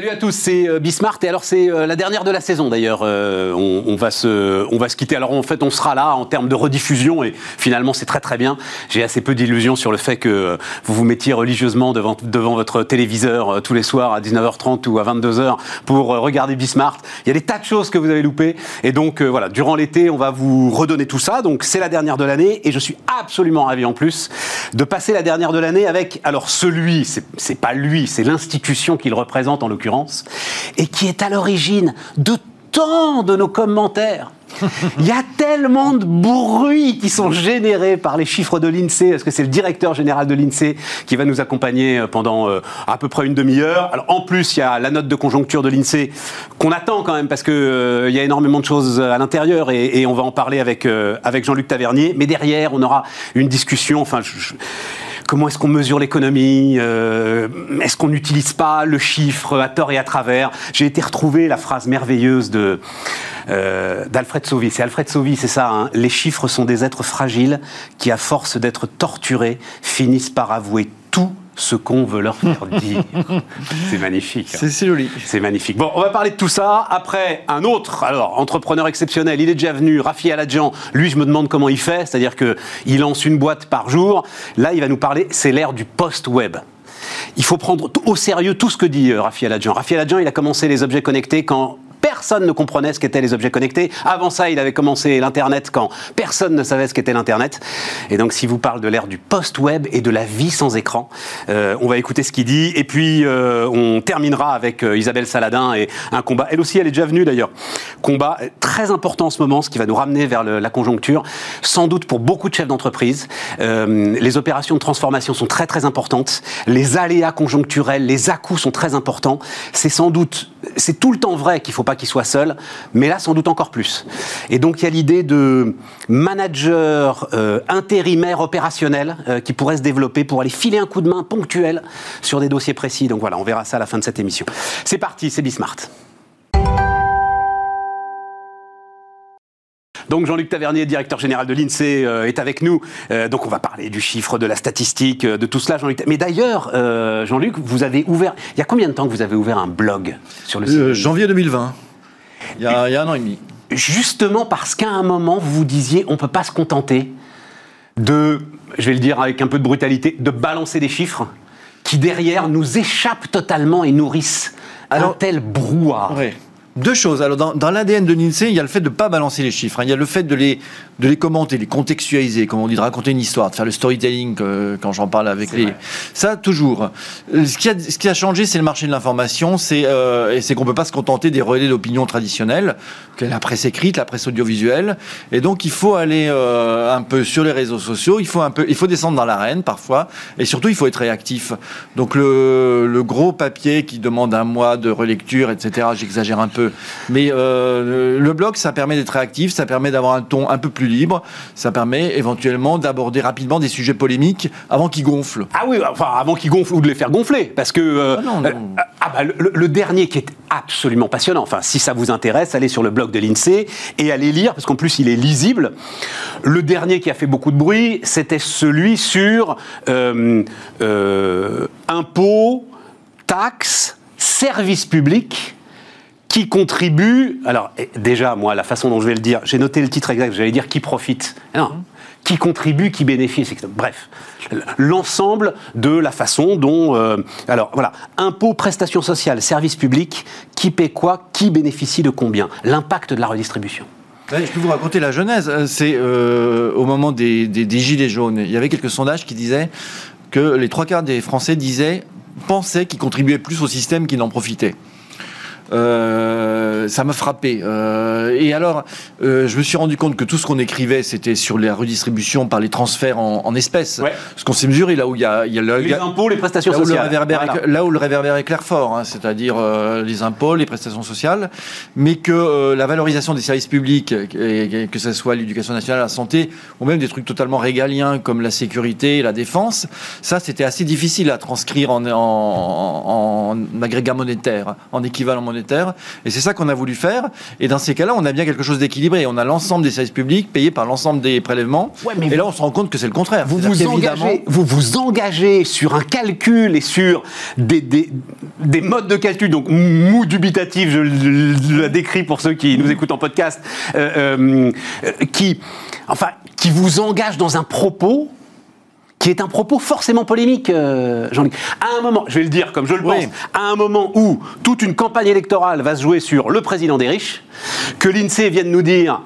Salut à tous, c'est euh, Bismart et alors c'est euh, la dernière de la saison d'ailleurs. Euh, on, va se, on va se quitter. Alors en fait, on sera là en termes de rediffusion et finalement c'est très très bien. J'ai assez peu d'illusions sur le fait que vous vous mettiez religieusement devant, devant votre téléviseur tous les soirs à 19h30 ou à 22h pour regarder Bismart. Il y a des tas de choses que vous avez loupées et donc voilà, durant l'été, on va vous redonner tout ça. Donc c'est la dernière de l'année et je suis absolument ravi en plus de passer la dernière de l'année avec alors celui, c'est pas lui, c'est l'institution qu'il représente en et qui est à l'origine de tant de nos commentaires. Il y a tellement de bruits qui sont générés par les chiffres de l'INSEE, parce que c'est le directeur général de l'INSEE qui va nous accompagner euh, pendant euh, à peu près une demi-heure? Alors en plus, il y a la note de conjoncture de l'INSEE qu'on attend quand même, parce qu'il euh, y a énormément de choses à l'intérieur, et, on va en parler avec, avec Jean-Luc Tavernier. Mais derrière, on aura une discussion. Enfin, je, Comment est-ce qu'on mesure l'économie euh, Est-ce qu'on n'utilise pas le chiffre à tort et à travers J'ai été retrouver la phrase merveilleuse de euh, d'Alfred Sauvy. C'est Alfred Sauvy, c'est ça. Hein. Les chiffres sont des êtres fragiles qui, à force d'être torturés, finissent par avouer tout ce qu'on veut leur faire dire. c'est magnifique. Hein. C'est joli. C'est magnifique. Bon, on va parler de tout ça. Après, un autre, alors, entrepreneur exceptionnel, il est déjà venu, Rafi Aladjan. Lui, je me demande comment il fait, c'est-à-dire qu'il lance une boîte par jour. Là, il va nous parler, c'est l'ère du post-web. Il faut prendre au sérieux tout ce que dit euh, Rafi Aladjan. Rafi Aladjan, il a commencé les objets connectés quand personne ne comprenait ce qu'étaient les objets connectés. Avant ça, il avait commencé l'Internet quand personne ne savait ce qu'était l'Internet. Et donc, si vous parle de l'ère du post-web et de la vie sans écran, euh, on va écouter ce qu'il dit. Et puis, euh, on terminera avec euh, Isabelle Saladin et un combat. Elle aussi, elle est déjà venue d'ailleurs. Combat très important en ce moment, ce qui va nous ramener vers la conjoncture. Sans doute pour beaucoup de chefs d'entreprise, les opérations de transformation sont très très importantes. Les aléas conjoncturels, les à-coups sont très importants. C'est sans doute, c'est tout le temps vrai qu'il faut pas qu'il soit seul, mais là sans doute encore plus. Et donc il y a l'idée de manager euh, intérimaire opérationnel euh, qui pourrait se développer pour aller filer un coup de main ponctuel sur des dossiers précis. Donc voilà, on verra ça à la fin de cette émission. C'est parti, c'est Bismart. Donc Jean-Luc Tavernier, directeur général de l'INSEE, euh, est avec nous. donc on va parler du chiffre, de la statistique, de tout cela, Jean-Luc. Mais d'ailleurs, Jean-Luc, vous avez ouvert. Il y a combien de temps que vous avez ouvert un blog sur le site Janvier 2020. Il y, a, un an et demi. Justement parce qu'à un moment, vous vous disiez, on ne peut pas se contenter de, je vais le dire avec un peu de brutalité, de balancer des chiffres qui derrière nous échappent totalement et nourrissent un tel brouhaha. Deux choses. Alors, dans, l'ADN de l'INSEE, il y a le fait de ne pas balancer les chiffres. Hein. Il y a le fait de les, de les commenter, les contextualiser, comme on dit, de raconter une histoire, de faire le storytelling quand j'en parle avec les. Ça, toujours. Euh, ce qui a, ce qui a changé, c'est le marché de l'information. C'est euh, qu'on peut pas se contenter des relais d'opinion traditionnels, que la presse écrite, la presse audiovisuelle. Et donc, il faut aller euh, un peu sur les réseaux sociaux. Il faut un peu, il faut descendre dans l'arène parfois. Et surtout, il faut être réactif. Donc, le, le gros papier qui demande un mois de relecture, etc. J'exagère un peu mais le blog, ça permet d'être réactif, ça permet d'avoir un ton un peu plus libre, ça permet éventuellement d'aborder rapidement des sujets polémiques avant qu'ils gonflent. Ah oui, enfin avant qu'ils gonflent ou de les faire gonfler, parce que euh, ah, non, euh, ah bah, le, dernier qui est absolument passionnant. Enfin, si ça vous intéresse, allez sur le blog de l'Insee et allez lire, parce qu'en plus il est lisible. Le dernier qui a fait beaucoup de bruit, c'était celui sur impôts, taxes, services publics qui contribue. Alors, déjà, moi, la façon dont je vais le dire, j'ai noté le titre exact, j'allais dire qui profite. Non, qui contribue, qui bénéficie. Bref, l'ensemble de la façon dont. Euh, alors, voilà, impôts, prestations sociales, services publics, qui paie quoi, qui bénéficie de combien? L'impact de la redistribution. je peux vous raconter la genèse. Euh, c'est euh, au moment des, des, Gilets jaunes. Il y avait quelques sondages qui disaient que les trois quarts des Français disaient, pensaient qu'ils contribuaient plus au système qu'ils n'en profitaient. Euh, ça m'a frappé. Euh, et alors, euh, je me suis rendu compte que tout ce qu'on écrivait, c'était sur la redistribution par les transferts en, espèces. Ce qu'on s'est mesuré là où il y a, y a les impôts, les prestations là sociales. Où le là où le réverbère est clair fort, hein, c'est-à-dire les impôts, les prestations sociales, mais que la valorisation des services publics, et, que ce soit l'éducation nationale, la santé, ou même des trucs totalement régaliens comme la sécurité et la défense, ça c'était assez difficile à transcrire en, en, en agrégat monétaire, en équivalent monétaire monétaire. Et c'est ça qu'on a voulu faire. Et dans ces cas-là, on a bien quelque chose d'équilibré. On a l'ensemble des services publics payés par l'ensemble des prélèvements. et là, on se rend compte que c'est le contraire. Vous vous, engagez, vous vous engagez sur un calcul et sur des, des, des modes de calcul, donc mou dubitatif, je le décris pour ceux qui nous écoutent en podcast, euh, euh, qui, enfin, qui vous engagent dans un propos qui est un propos forcément polémique, euh, Jean-Luc. À un moment, je vais le dire comme je le pense, à un moment où toute une campagne électorale va se jouer sur le président des riches, que l'INSEE vienne nous dire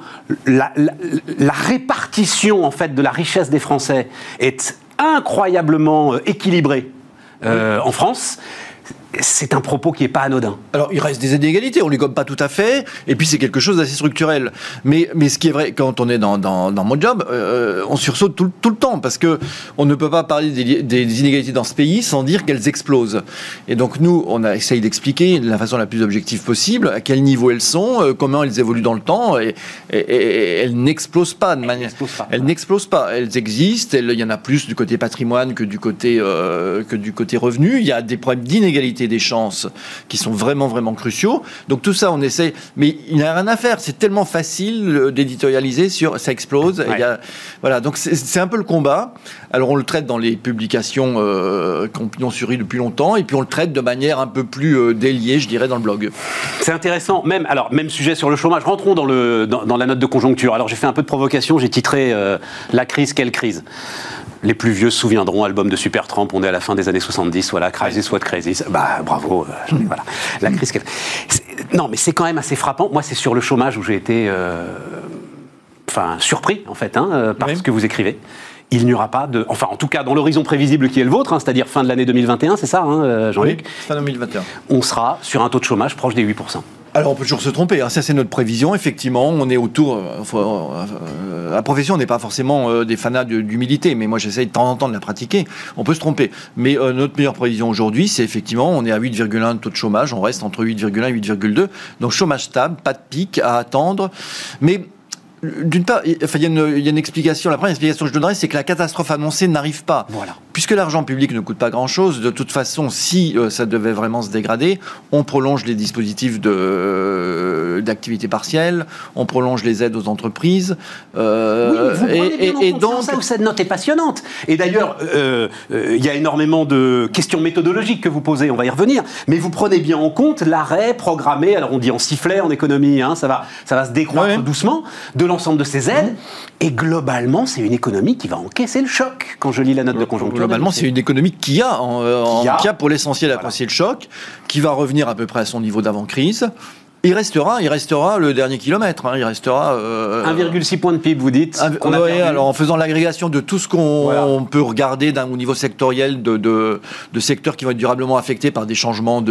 la, la, répartition en fait de la richesse des Français est incroyablement euh, équilibrée euh, en France c'est un propos qui n'est pas anodin. Alors, il reste des inégalités, on ne les gomme pas tout à fait, et puis c'est quelque chose d'assez structurel. Mais, mais ce qui est vrai, quand on est dans, dans, mon job, euh, on sursaute tout, tout, le temps, parce que on ne peut pas parler des, des, inégalités dans ce pays sans dire qu'elles explosent. Et donc, nous, on a essayé d'expliquer de la façon la plus objective possible à quel niveau elles sont, euh, comment elles évoluent dans le temps, et, elles n'explosent pas de manière. Elles n'explosent pas. Elles existent, il y en a plus du côté patrimoine que du côté, euh, que du côté revenu. Il y a des problèmes d'inégalité des chances qui sont vraiment, vraiment cruciaux. Donc tout ça, on essaie, mais il n'y a rien à faire. C'est tellement facile euh, d'éditorialiser sur ça explose. Il y a, voilà, donc c'est un peu le combat. Alors on le traite dans les publications euh, qui ont suri depuis longtemps, et puis on le traite de manière un peu plus euh, déliée, je dirais, dans le blog. C'est intéressant. Même, alors, même sujet sur le chômage. Rentrons dans, le, dans, la note de conjoncture. Alors j'ai fait un peu de provocation, j'ai titré La crise, quelle crise? Les plus vieux se souviendront, album de Supertramp, on est à la fin des années 70, voilà, Crisis What Crisis. Bah, bravo, euh, voilà. La crise. Non, mais c'est quand même assez frappant. Moi, c'est sur le chômage où j'ai été. Euh, enfin, surpris, en fait, hein, euh, par ce que vous écrivez il n'y aura pas de. Enfin, en tout cas, dans l'horizon prévisible qui est le vôtre, hein, c'est-à-dire fin de l'année 2021, c'est ça, hein, Jean-Luc? Oui, Fin 2021. On sera sur un taux de chômage proche des 8%. Alors on peut toujours se tromper, hein. ça c'est notre prévision, effectivement, on est autour, euh, euh, la profession n'est pas forcément euh, des fanats d'humilité, mais moi j'essaye de temps en temps de la pratiquer, on peut se tromper. Mais notre meilleure prévision aujourd'hui, c'est effectivement, on est à 8,1 taux de chômage, on reste entre 8,1 et 8,2, donc chômage stable, pas de pic à attendre, mais d'une part, il, y a une, explication. La première explication que je donnerais, c'est que la catastrophe annoncée n'arrive pas. Voilà. Puisque l'argent public ne coûte pas grand-chose, de toute façon, si euh, ça devait vraiment se dégrader, on prolonge les dispositifs de, d'activité partielle, on prolonge les aides aux entreprises. Euh, oui, et, et, donc, ça où cette note est passionnante. Et d'ailleurs, euh, il y a énormément de questions méthodologiques que vous posez. On va y revenir. Mais vous prenez bien en compte l'arrêt programmé. Alors on dit en sifflet en économie, hein, ça va, ça va se décroître doucement de l'ensemble de ces aides. Et globalement, c'est une économie qui va encaisser le choc quand je lis la note de conjoncture. Globalement, c'est une économie qui a, en, euh, qui, a. pour l'essentiel apprécié le choc, qui va revenir à peu près à son niveau d'avant-crise. Il restera, il restera le dernier kilomètre. Hein. il restera 1,6 euh, point de PIB, vous dites. alors en faisant l'agrégation de tout ce qu'on peut regarder au niveau sectoriel de, de, secteurs qui vont être durablement affectés par des changements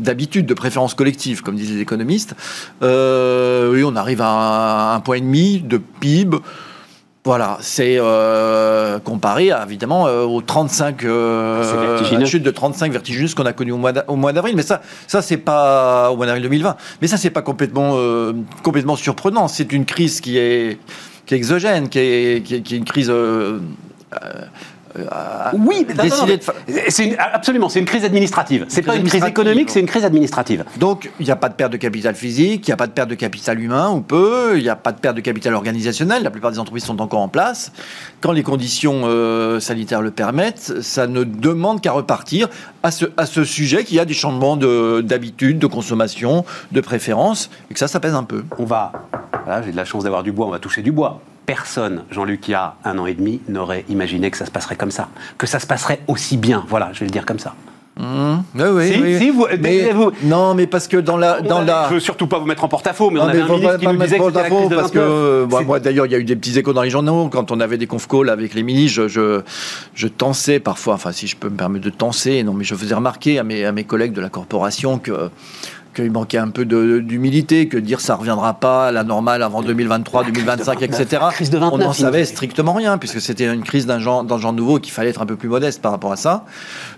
d'habitude, de, préférences collectives, comme disent les économistes. Euh, oui, on arrive à un point et demi de PIB. Voilà, c'est euh, comparé évidemment euh, aux 35 euh, chute de 35 vertigineuses qu'on a connu au mois d'avril. Mais ça, ça c'est pas au mois d'avril 2020. Mais ça c'est pas complètement euh, complètement surprenant. C'est une crise qui est qui est exogène, qui est, qui est, qui est une crise euh, oui, c'est absolument, c'est une crise administrative. C'est pas une crise économique, c'est une crise administrative. Donc, il n'y a pas de perte de capital physique, il n'y a pas de perte de capital humain ou peu, il n'y a pas de perte de capital organisationnel. La plupart des entreprises sont encore en place. Quand les conditions euh, sanitaires le permettent, ça ne demande qu'à repartir à ce, à ce sujet qu'il y a des changements d'habitude, de, consommation, de préférence, et que ça, ça pèse un peu. On va, j'ai de la chance d'avoir du bois, on va toucher du bois personne, Jean-Luc, il y a un an et demi, n'aurait imaginé que ça se passerait comme ça, que ça se passerait aussi bien. Voilà, je vais le dire comme ça. Mmh. Oui, oui, vous, vous, non, mais parce que dans la, dans la. Je veux surtout pas vous mettre en porte-à-faux, mais on avait un ministre qui nous disait que la crise de parce que moi, d'ailleurs, il y a eu des petits échos dans les journaux quand on avait des conf calls avec les ministres. Je, je, je tensais parfois, enfin, si je peux me permettre de tenser, non, mais je faisais remarquer à mes, à mes collègues de la corporation que qu'il manquait un peu d'humilité, que dire ça reviendra pas à la normale avant 2023, 2025, etc. on n'en savait strictement rien, puisque c'était une crise d'un genre, genre nouveau qu'il fallait être un peu plus modeste par rapport à ça.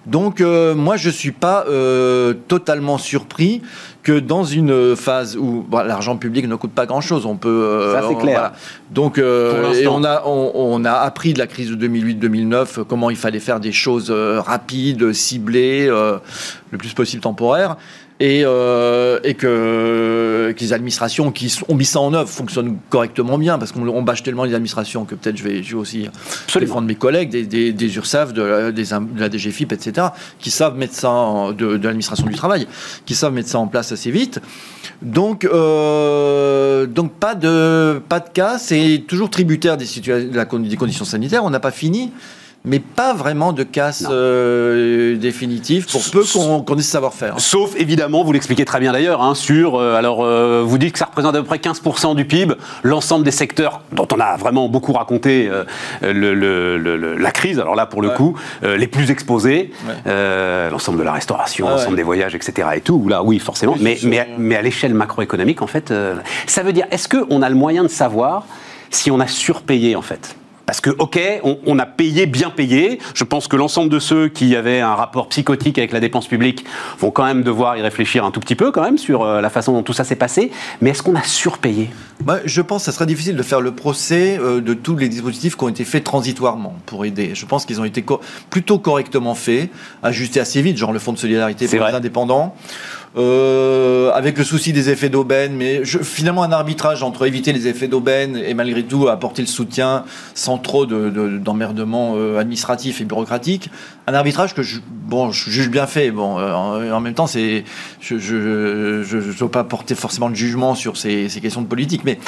Donc euh, moi, je suis pas euh, totalement surpris que dans une phase où l'argent public ne coûte pas grand-chose, on peut... Euh, ça, c'est clair. Donc, et on a, on, a appris de la crise de 2008-2009 comment il fallait faire des choses rapides, ciblées, le plus possible temporaires. Et, euh, et que, que, les administrations qui ont mis ça en œuvre fonctionnent correctement bien, parce qu'on bâche tellement les administrations que peut-être je vais, je vais aussi Absolument. défendre mes collègues, des, des, des URSAF, de la, des, de la DGFIP, etc., qui savent mettre ça, en, de, de l'administration du travail, qui savent mettre ça en place assez vite. Donc, euh, donc pas, de, pas de cas, c'est toujours tributaire des, des conditions sanitaires, on n'a pas fini mais pas vraiment de casse euh, définitive pour peu qu'on qu ait ce savoir-faire. Sauf, évidemment, vous l'expliquez très bien d'ailleurs, hein, sur, euh, alors euh, vous dites que ça représente à peu près 15% du PIB, l'ensemble des secteurs dont on a vraiment beaucoup raconté le, le, le, la crise, alors là pour le ouais. coup, les plus exposés, ouais. l'ensemble de la restauration, ah l'ensemble ouais. des voyages, etc. et tout, là oui forcément, oui, mais, mais, mais, à l'échelle macroéconomique en fait, ça veut dire, est-ce qu'on a le moyen de savoir si on a surpayé en fait? Parce que, ok, on, on, a payé, bien payé. Je pense que l'ensemble de ceux qui avaient un rapport psychotique avec la dépense publique vont quand même devoir y réfléchir un tout petit peu, quand même, sur euh, la façon dont tout ça s'est passé. Mais est-ce qu'on a surpayé? Bah, Je pense que ça sera difficile de faire le procès euh, de tous les dispositifs qui ont été faits transitoirement pour aider. Je pense qu'ils ont été co plutôt correctement faits, ajustés assez vite, genre le fonds de solidarité pour vrai. les indépendants. Euh, avec le souci des effets d'aubaine, mais je, finalement un arbitrage entre éviter les effets d'aubaine et malgré tout apporter le soutien sans trop d'emmerdement de, euh, administratif et bureaucratique. Un arbitrage que je, bon, je juge bien fait. Bon, euh, en, en, même temps, c'est, je je, veux pas porter forcément de jugement sur ces, ces questions de politique, mais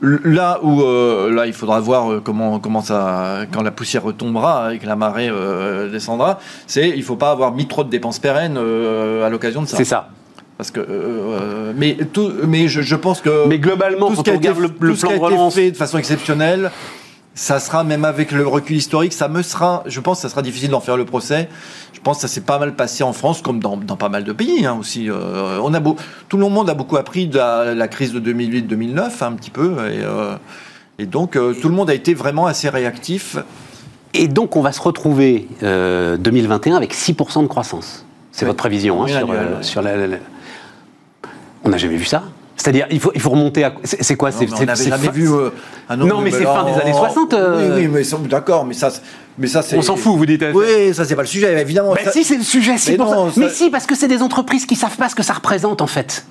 là où euh, là il faudra voir comment comment ça quand la poussière retombera et que la marée euh, descendra, c'est il faut pas avoir mis trop de dépenses pérennes euh, à l'occasion de ça. C'est ça. Parce que, euh, mais tout, mais je, je, pense que. Mais globalement, tout ce qui a été, le, le plan de relance fait de façon exceptionnelle, ça sera même avec le recul historique, ça me sera, je pense, que ça sera difficile d'en faire le procès. Je pense que ça s'est pas mal passé en France, comme dans, dans pas mal de pays hein, aussi. Euh, on a beau, tout le monde a beaucoup appris de la, la crise de 2008-2009, hein, un petit peu, et, euh, et donc euh, tout le monde a été vraiment assez réactif. Et donc on va se retrouver 2021 avec 6% de croissance. C'est oui. votre prévision hein, sur, annuel, ouais. sur la, la, la on n'a jamais vu ça. C'est-à-dire, il faut, il faut remonter à. C'est quoi? C'est, On n'avait jamais fin... vu euh, un Non, mais c'est fin des années 60. Euh... Oui, oui, mais d'accord, mais ça. Mais ça, on s'en fout, vous dites. Oui, ça, c'est pas le sujet, évidemment. Mais ça... si, c'est le sujet, mais, non, ça. mais si, parce que c'est des entreprises qui savent pas ce que ça représente, en fait.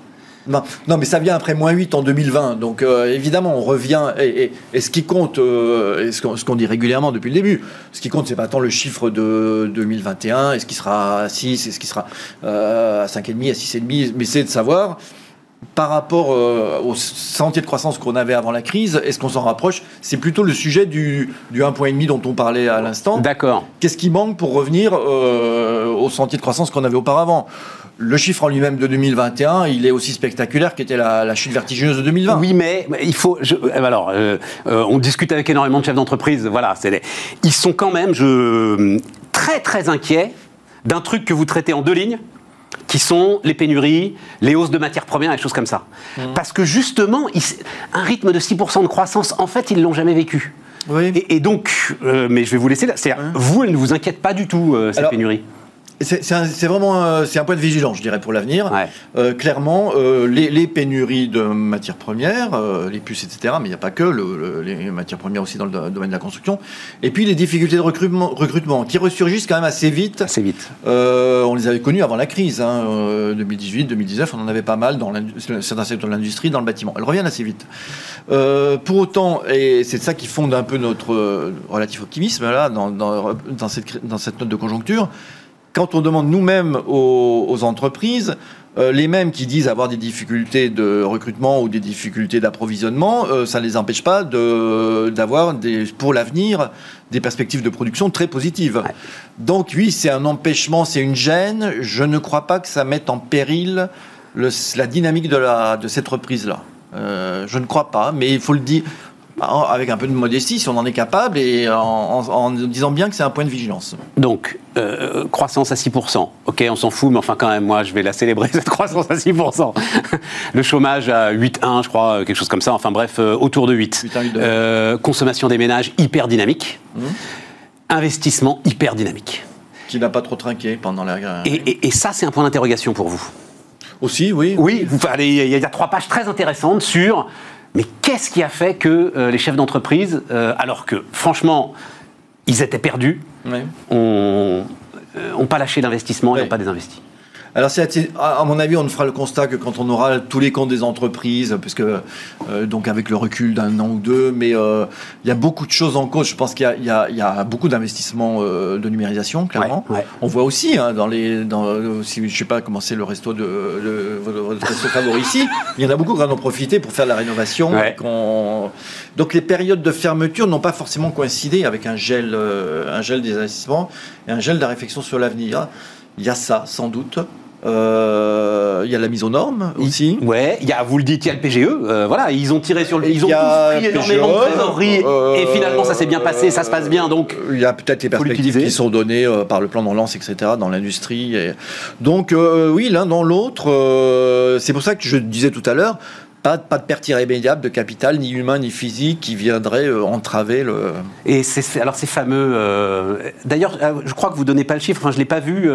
Non, non, mais ça vient après moins 8 en 2020. Donc euh, évidemment, on revient. Et, et, et ce qui compte, euh, et ce qu'on qu dit régulièrement depuis le début, ce qui compte, c'est pas tant le chiffre de 2021, est-ce qu'il sera à 6, est-ce qu'il sera euh, à 5,5, à 6,5, mais c'est de savoir par rapport euh, au sentier de croissance qu'on avait avant la crise, est-ce qu'on s'en rapproche? C'est plutôt le sujet du, du 1,5 dont on parlait à l'instant. D'accord. Qu'est-ce qui manque pour revenir euh, au sentier de croissance qu'on avait auparavant? Le chiffre en lui-même de 2021, il est aussi spectaculaire qu'était la, la, chute vertigineuse de 2020. Oui, mais il faut. Je, alors, euh, euh, on discute avec énormément de chefs d'entreprise. Voilà, les, ils sont quand même je, très très inquiets d'un truc que vous traitez en deux lignes qui sont les pénuries, les hausses de matières premières, et choses comme ça. Mmh. Parce que justement, ils, un rythme de 6% de croissance, en fait, ils ne l'ont jamais vécu. Oui. Et, et, donc, euh, mais je vais vous laisser là. C'est, mmh. Vous, elle ne vous inquiète pas du tout, euh, ces Alors, pénuries c'est vraiment euh, c'est un point de vigilance, je dirais, pour l'avenir. Ouais. Euh, clairement, euh, les, les, pénuries de matières premières, euh, les puces, etc., mais il n'y a pas que le, le, les matières premières aussi dans le domaine de la construction. Et puis les difficultés de recrutement, recrutement qui ressurgissent quand même assez vite. Assez vite. Euh, on les avait connues avant la crise. Hein, 2018, 2019, on en avait pas mal dans certains secteurs de l'industrie, dans le bâtiment. Elles reviennent assez vite. Euh, pour autant, et c'est ça qui fonde un peu notre relatif optimisme là, dans, dans, dans, cette, dans cette note de conjoncture, quand on demande nous-mêmes aux, aux, entreprises, euh, les mêmes qui disent avoir des difficultés de recrutement ou des difficultés d'approvisionnement, euh, ça ne les empêche pas d'avoir pour l'avenir des perspectives de production très positives. Ouais. Donc oui, c'est un empêchement, c'est une gêne. Je ne crois pas que ça mette en péril le, la dynamique de, la, de cette reprise-là. Euh, je ne crois pas, mais il faut le dire avec un peu de modestie, si on en est capable, et en, en, en disant bien que c'est un point de vigilance. Donc, euh, croissance à 6%. Ok, on s'en fout, mais enfin quand même, moi, je vais la célébrer, cette croissance à 6%. Le chômage à 8,1, je crois, quelque chose comme ça. Enfin bref, euh, autour de 8. 8, 1, 8 euh, consommation des ménages hyper dynamique. Mmh. Investissement hyper dynamique. Qui n'a pas trop trinqué pendant la guerre. Et, et, et ça, c'est un point d'interrogation pour vous Aussi, oui. Oui, il y, y a trois pages très intéressantes sur mais qu'est-ce qui a fait que euh, les chefs d'entreprise, euh, alors que franchement, ils étaient perdus, oui. ont, euh, pas lâché l'investissement et n'ont pas désinvesti? Alors, à mon avis, on fera le constat que quand on aura tous les comptes des entreprises, puisque euh, donc avec le recul d'un an ou deux, mais euh, il y a beaucoup de choses en cause. Je pense qu'il y, a beaucoup d'investissements euh, de numérisation, clairement. On voit aussi hein, dans les, dans, si, je sais pas comment c'est le resto de votre resto favori ici, il y en a beaucoup qui en ont profité pour faire la rénovation. Donc les périodes de fermeture n'ont pas forcément coïncidé avec un gel, un gel des investissements et un gel de la réflexion sur l'avenir. Il y a ça, sans doute. Euh, il y a la mise aux normes aussi. Ouais, il y a, vous le dites, il y a le PGE. Euh, voilà, ils ont tiré sur le. Ils ont tous pris énormément de e, trésorerie et finalement ça s'est bien passé, ça se passe bien. Donc il y a peut-être les perspectives qui sont données euh, par le plan de relance, etc. dans l'industrie. Et... Donc oui, l'un dans l'autre. c'est pour ça que je disais tout à l'heure, pas, de perte irrémédiable de capital, ni humain ni physique, qui viendrait euh, entraver le. Et c'est alors ces fameux. Euh, d'ailleurs, euh, je crois que vous donnez pas le chiffre. Enfin, je l'ai pas vu.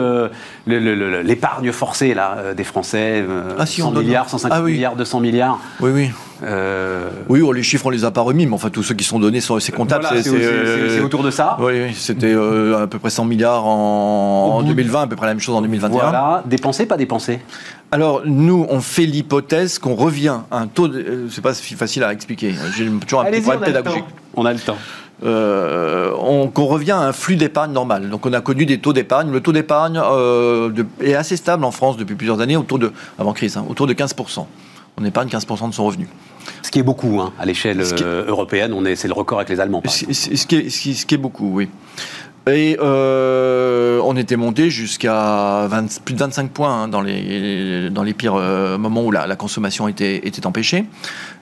L'épargne forcée là des Français, ah, si, 100 milliards, 150 ah milliards, 200 milliards. Oui, oui. Oui, les chiffres on les a pas remis, mais enfin tous ceux qui sont donnés sont c'est comptable. c'est autour de ça. Oui, c'était à peu près 100 milliards en, en 2020, à peu près la même chose en 2021. Voilà, dépensé, pas dépensé? Alors, nous, on fait l'hypothèse qu'on revient à un taux. De... Euh, c'est pas si facile à expliquer. J'ai toujours un petit problème pédagogique. On a le temps. Euh, qu'on revient à un flux d'épargne normal. Donc on a connu des taux d'épargne. Le taux d'épargne euh, est assez stable en France depuis plusieurs années, autour de, avant crise, hein, autour de 15%. On épargne 15% de son revenu. Ce qui est beaucoup hein, à l'échelle européenne, c'est le record avec les Allemands. Ce, ce, qui est, ce, qui est, beaucoup, oui. Et euh, on était monté jusqu'à plus de 25 points hein, dans, les, dans les pires euh, moments où la, consommation était, était empêchée.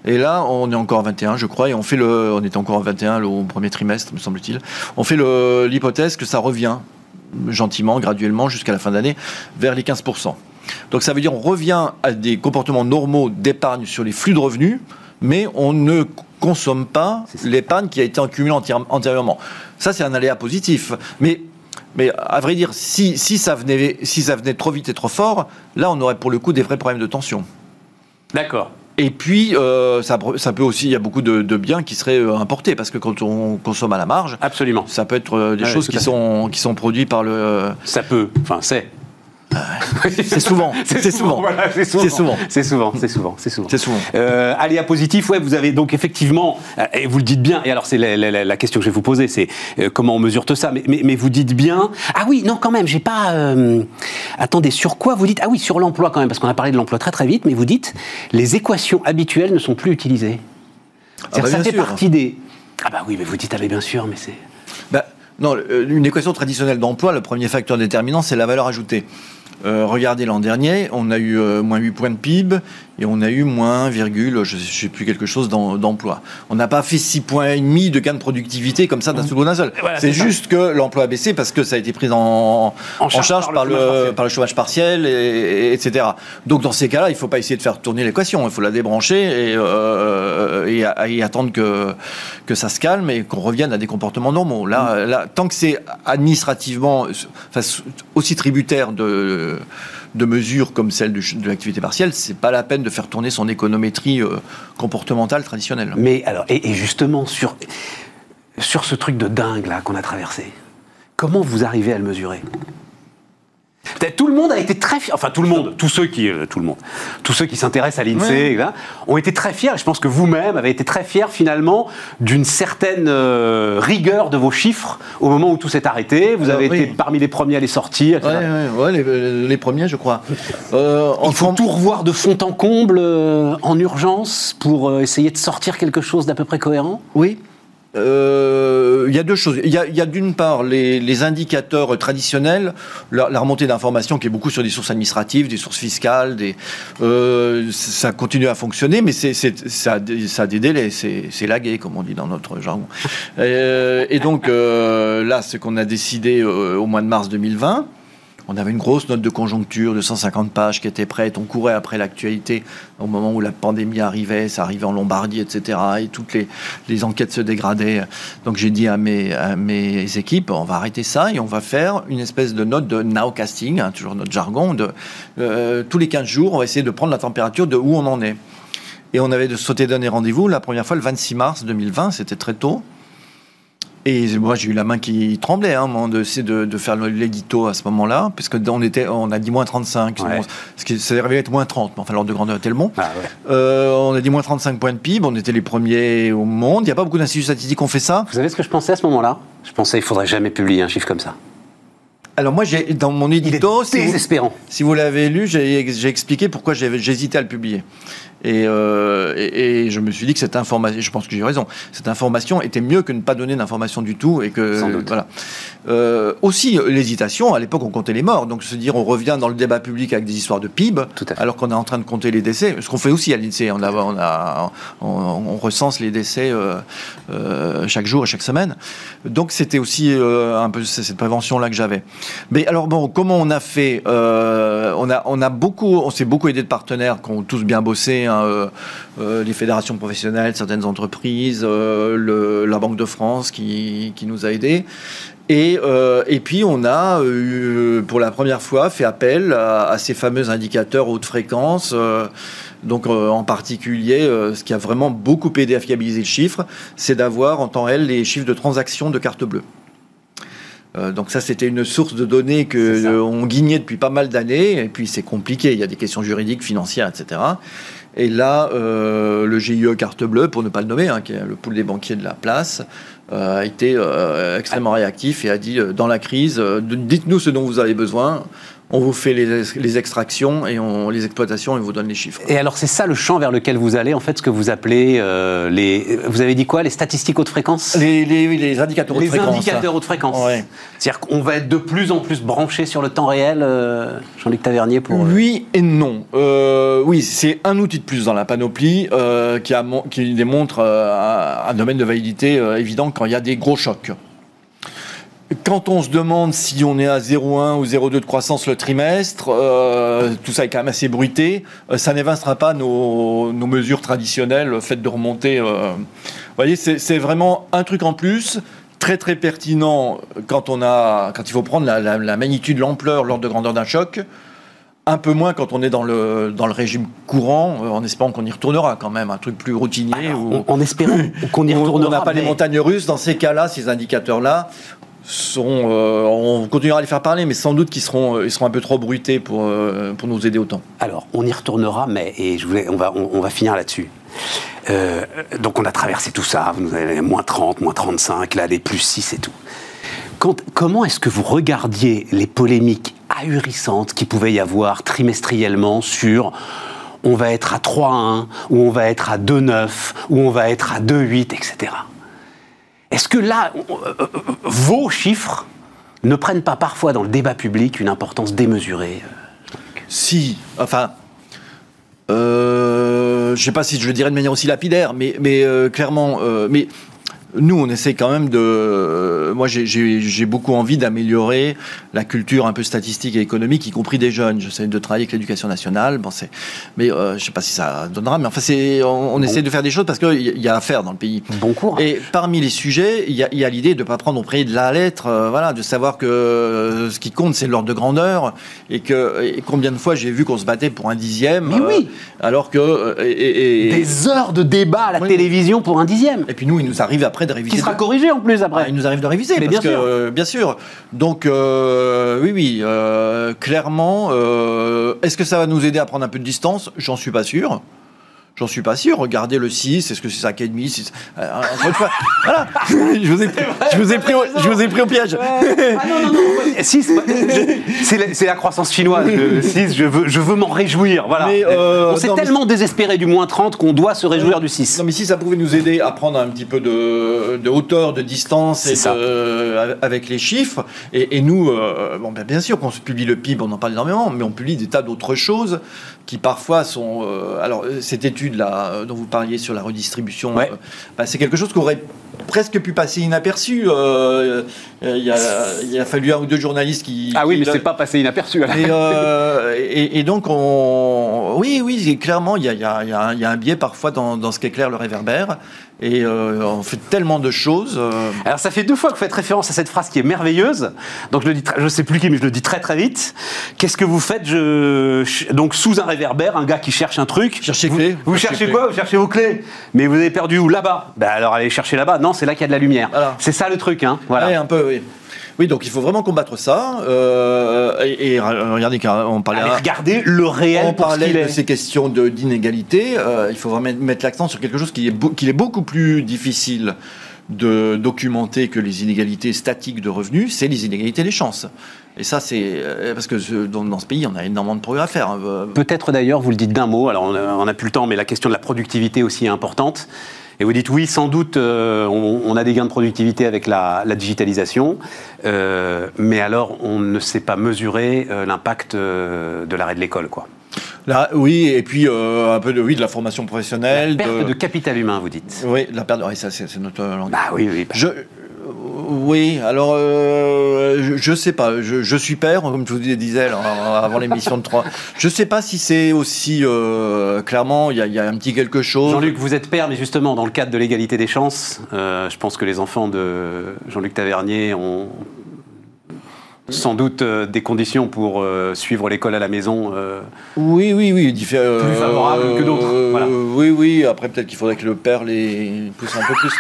Et là, on est encore à 21, je crois, et on fait le, on est encore à 21 au premier trimestre, me semble-t-il. On fait l'hypothèse que ça revient gentiment, graduellement, jusqu'à la fin d'année, vers les 15%. Donc ça veut dire on revient à des comportements normaux d'épargne sur les flux de revenus, mais on ne consomme pas l'épargne qui a été accumulée antérieurement. Ça, c'est un aléa positif. Mais mais à vrai dire, si, si, ça venait, si ça venait trop vite et trop fort, là, on aurait pour le coup des vrais problèmes de tension. D'accord. Et puis, euh, ça, ça, peut aussi, il y a beaucoup de, biens qui seraient euh, importés, parce que quand on consomme à la marge, absolument, ça peut être euh, des choses qui sont, qui sont produites par le. Ça peut, enfin, c'est. c'est souvent. C'est souvent. C'est souvent. C'est souvent. C'est souvent. C'est souvent. C'est souvent. Euh, aléa positif, ouais, vous avez donc effectivement, euh, et vous le dites bien, et alors c'est la, question que je vais vous poser, c'est euh, comment on mesure tout ça, mais, mais, vous dites bien, ah oui, non, quand même, j'ai pas. Euh, attendez, sur quoi vous dites Ah oui, sur l'emploi quand même, parce qu'on a parlé de l'emploi très très vite, mais vous dites, les équations habituelles ne sont plus utilisées. Ah bah ça fait partie des. Ah bah oui, mais vous dites, ah mais bien sûr, mais c'est. Bah, non, une équation traditionnelle d'emploi, le premier facteur déterminant, c'est la valeur ajoutée. Euh, regardez l'an dernier, on a eu euh, moins 8 points de PIB et on a eu moins, virgule, je ne sais plus, quelque chose d'emploi. On n'a pas fait 6 points et demi de gain de productivité comme ça d'un seul coup d'un seul. c'est juste que l'emploi a baissé parce que ça a été pris en, en, charge, par, le, par, le, chômage partiel, et, etc. Donc dans ces cas-là, il ne faut pas essayer de faire tourner l'équation, il faut la débrancher et, euh, et, attendre que, que ça se calme et qu'on revienne à des comportements normaux. Là, mm. là tant que c'est administrativement aussi tributaire de de, mesures comme celle de, l'activité partielle, c'est pas la peine de faire tourner son économétrie euh, comportementale traditionnelle. Mais alors, et, justement sur sur ce truc de dingue là qu'on a traversé, comment vous arrivez à le mesurer? Tout le monde a été très fier, enfin tout le monde, tous ceux qui, euh, tout le monde, tous ceux qui s'intéressent à l'INSEE, ont été très fiers. je pense que vous-même avez été très fiers finalement d'une certaine euh, rigueur de vos chiffres au moment où tout s'est arrêté. Vous avez été parmi les premiers à les sortir. Oui, les, premiers, je crois. Euh, Il faut tout revoir de fond en comble en urgence pour essayer de sortir quelque chose d'à peu près cohérent? Oui. Euh, il y a deux choses. Il y a, d'une part les, indicateurs traditionnels, la, remontée d'informations qui est beaucoup sur des sources administratives, des sources fiscales, des, euh, ça continue à fonctionner, mais c'est, ça, ça, a des délais, c'est, lagué, comme on dit dans notre jargon. Euh, et donc là, ce qu'on a décidé au mois de mars 2020, on avait une grosse note de conjoncture de 150 pages qui était prête. On courait après l'actualité au moment où la pandémie arrivait, ça arrivait en Lombardie, etc. Et toutes les, enquêtes se dégradaient. Donc j'ai dit à mes, équipes, on va arrêter ça et on va faire une espèce de note de nowcasting, hein, toujours notre jargon, de euh, tous les 15 jours, on va essayer de prendre la température de où on en est. Et on avait de sauter donner rendez-vous la première fois le 26 mars 2020, c'était très tôt. Et moi, j'ai eu la main qui tremblait, hein, de, de, de faire l'édito à ce moment-là, parce qu'on était, on a dit moins 35, ce qui ça devait être moins 30, mais enfin, l'ordre de grandeur était le bon. Ah euh, on a dit moins 35 points de PIB, on était les premiers au monde. Il n'y a pas beaucoup d'instituts statistiques qui ont fait ça. Vous savez ce que je pensais à ce moment-là? Je pensais qu'il faudrait jamais publier un chiffre comme ça. Alors moi, j'ai dans mon édito, si désespérant. Vous, si vous l'avez lu, j'ai expliqué pourquoi j'hésitais à le publier. Euh, et, et, je me suis dit que cette information, je pense que j'ai raison, cette information était mieux que ne pas donner d'information du tout. Et que, Sans doute. Voilà. Euh, aussi, l'hésitation, à l'époque, on comptait les morts. Donc, se dire, on revient dans le débat public avec des histoires de PIB, alors qu'on est en train de compter les décès. Ce qu'on fait aussi à l'INSEE, on, on, a, on, recense les décès euh, chaque jour et chaque semaine. Donc, c'était aussi un peu cette prévention-là que j'avais. Mais alors, bon, comment on a fait on, a, on a beaucoup, on s'est beaucoup aidé de partenaires qui ont tous bien bossé. Hein, les fédérations professionnelles, certaines entreprises, le, la Banque de France qui, qui nous a aidés. Et, euh, et, puis on a euh, pour la première fois fait appel à, ces fameux indicateurs haute fréquence. Euh, donc en particulier, ce qui a vraiment beaucoup aidé à fiabiliser le chiffre, c'est d'avoir en temps réel les chiffres de transactions de carte bleue. donc ça, c'était une source de données que on guignait depuis pas mal d'années. Et puis c'est compliqué, il y a des questions juridiques, financières, etc. Et là, le GIE Carte Bleue, pour ne pas le nommer, hein, qui est le pool des banquiers de la place, euh, a été euh, extrêmement réactif et a dit euh, dans la crise, dites-nous ce dont vous avez besoin on vous fait les, extractions et on, les exploitations et on vous donne les chiffres. Et alors c'est ça le champ vers lequel vous allez, en fait, ce que vous appelez euh, les... Vous avez dit quoi Les statistiques haute fréquence? Les, les, indicateurs haute fréquence. Les indicateurs haute fréquence. C'est-à-dire qu'on va être de plus en plus branché sur le temps réel, euh, Jean-Luc Tavernier, pour... Euh, oui et non. oui, c'est un outil de plus dans la panoplie qui, a, qui démontre un domaine de validité évident quand il y a des gros chocs. Quand on se demande si on est à 0,1 ou 0,2 de croissance le trimestre, euh, tout ça est quand même assez bruité, euh, ça n'évincera pas nos, mesures traditionnelles faites de remonter. Euh. vous voyez, c'est vraiment un truc en plus, très très pertinent quand, on a, quand il faut prendre la, magnitude, l'ampleur, l'ordre de grandeur d'un choc. Un peu moins quand on est dans le, dans le régime courant, en espérant qu'on y retournera quand même, un truc plus routinier. En espérant qu'on y retournera. On n'a pas les montagnes russes. Dans ces cas-là, ces indicateurs-là, sont, euh, on continuera à les faire parler, mais sans doute qu'ils seront, euh, ils seront un peu trop bruités pour, euh, pour nous aider autant. Alors, on y retournera, mais et je voulais, on, va, on, va finir là-dessus. donc, on a traversé tout ça. Vous avez moins 30, moins 35, là, les plus 6 et tout. Quand, comment est-ce que vous regardiez les polémiques ahurissantes qui pouvaient y avoir trimestriellement sur on va être à 3,1, ou on va être à 2,9, ou on va être à 2,8, etc. Est-ce que là, euh, euh, vos chiffres ne prennent pas parfois dans le débat public une importance démesurée euh, Si, enfin, je ne sais pas si je le dirais de manière aussi lapidaire, mais, mais clairement, mais nous, on essaie quand même de. Moi, j'ai beaucoup envie d'améliorer la culture un peu statistique et économique, y compris des jeunes. J'essaie de travailler avec l'éducation nationale. Bon, mais euh, je ne sais pas si ça donnera. Mais enfin, on, essaie de faire des choses parce qu'il y, y, a à faire dans le pays. Bon cours. Et parmi les sujets, il y a, l'idée de ne pas prendre au prix de la lettre. Euh, voilà, de savoir que euh, ce qui compte, c'est l'ordre de grandeur. Et que combien de fois j'ai vu qu'on se battait pour un dixième. Mais oui. Alors que. Et, des heures de débat à la télévision pour un dixième. Et puis nous, il nous arrive après de réviser. Qui sera corrigé en plus après. Ah, il nous arrive de réviser. Mais bien sûr. Euh, bien sûr. Donc, euh, oui, oui, euh, clairement, est-ce que ça va nous aider à prendre un peu de distance? J'en suis pas sûr. J'en suis pas sûr. Regardez le 6, est-ce que c'est 5,5 6... Euh, voilà. je, vous ai, je, vous ai pris au, je vous ai pris au piège. Ah non, non, non. 6, c'est la, croissance chinoise. 6, je veux, je veux m'en réjouir. Voilà. Euh, on s'est tellement désespéré du moins 30 qu'on doit se réjouir du 6. Non, mais si ça pouvait nous aider à prendre un petit peu de, de hauteur, de distance et de, avec les chiffres. Et, et nous, euh, bon, ben, bien sûr qu'on se publie le PIB, on en parle énormément, mais on publie des tas d'autres choses qui parfois sont. Euh, alors, cette étude là euh, dont vous parliez sur la redistribution, euh, bah, c'est quelque chose qui aurait presque pu passer inaperçu. il, a, fallu un ou deux journalistes qui. Ah oui, mais c'est pas passé inaperçu. Et, et, donc, on, oui, oui, clairement, il y a, y a, un biais parfois dans, dans ce qu'éclaire le réverbère. Et euh, on fait tellement de choses. Euh. Alors ça fait deux fois que vous faites référence à cette phrase qui est merveilleuse. Donc je le dis, je sais plus qui, mais je le dis très très vite. Qu'est-ce que vous faites? Je, Donc sous un réverbère, un gars qui cherche un truc. Cherchez vous, vous, cherchez quoi? Vous cherchez vos clés. Mais vous avez perdu où Là-bas. Ben alors allez chercher là-bas. Non, c'est là qu'il y a de la lumière. C'est ça le truc, hein. Voilà. Ouais, un peu, oui. Oui, donc il faut vraiment combattre ça. Euh, et, regardez, on parlait. Allez, regardez le réel. On parlait de ces questions d'inégalité. Euh, il faut vraiment mettre l'accent sur quelque chose qui est, qui est beaucoup plus difficile de documenter que les inégalités statiques de revenus, c'est les inégalités des chances. Et ça, c'est euh, parce que dans, ce pays, on a énormément de progrès à faire. Hein. Peut-être d'ailleurs, vous le dites d'un mot, alors on n'a plus le temps, mais la question de la productivité aussi est importante. Et vous dites oui, sans doute, euh, on, a des gains de productivité avec la, digitalisation, euh, mais alors on ne sait pas mesurer l'impact de l'arrêt de l'école, quoi. Là, oui, et puis un peu de, oui, de la formation professionnelle. La perte de, capital humain, vous dites. Oui, la perte. Oui, ça, c'est notre langue. Bah oui, oui. Bah. Je, oui, alors euh, je, ne sais pas. Je, suis père, comme je vous disais avant l'émission de 3. Je sais pas si c'est aussi euh, clairement, il y, a un petit quelque chose. Jean-Luc, vous êtes père, mais justement, dans le cadre de l'égalité des chances, euh, je pense que les enfants de Jean-Luc Tavernier ont sans doute euh, des conditions pour euh, suivre l'école à la maison. Euh, oui, oui, oui, plus favorables que d'autres. Oui, oui. Après, peut-être qu'il faudrait que le père les pousse un peu plus,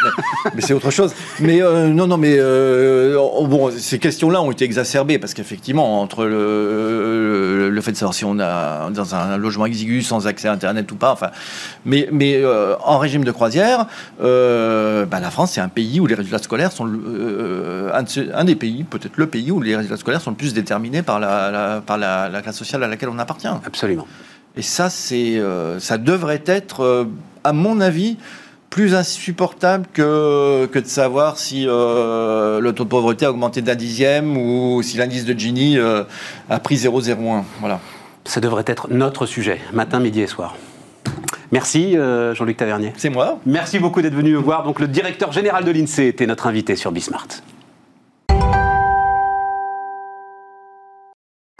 mais, c'est autre chose. Mais non, non, mais bon, ces questions-là ont été exacerbées parce qu'effectivement, entre le, le, fait de savoir si on a dans un logement exigu sans accès à Internet ou pas, enfin, mais, mais en régime de croisière, bah, la France, c'est un pays où les résultats scolaires sont un, un des pays, peut-être le pays où les résultats scolaires sont le plus déterminés par la, par la, classe sociale à laquelle on appartient. Absolument. Et ça, c'est, euh, ça devrait être, euh, à mon avis, plus insupportable que, que de savoir si euh, le taux de pauvreté a augmenté d'un dixième ou si l'indice de Gini a pris 0,01. Voilà. Ça devrait être notre sujet, matin, midi et soir. Merci Jean-Luc Tavernier. C'est moi. Merci beaucoup d'être venu me voir. Donc le directeur général de l'INSEE était notre invité sur Bismart.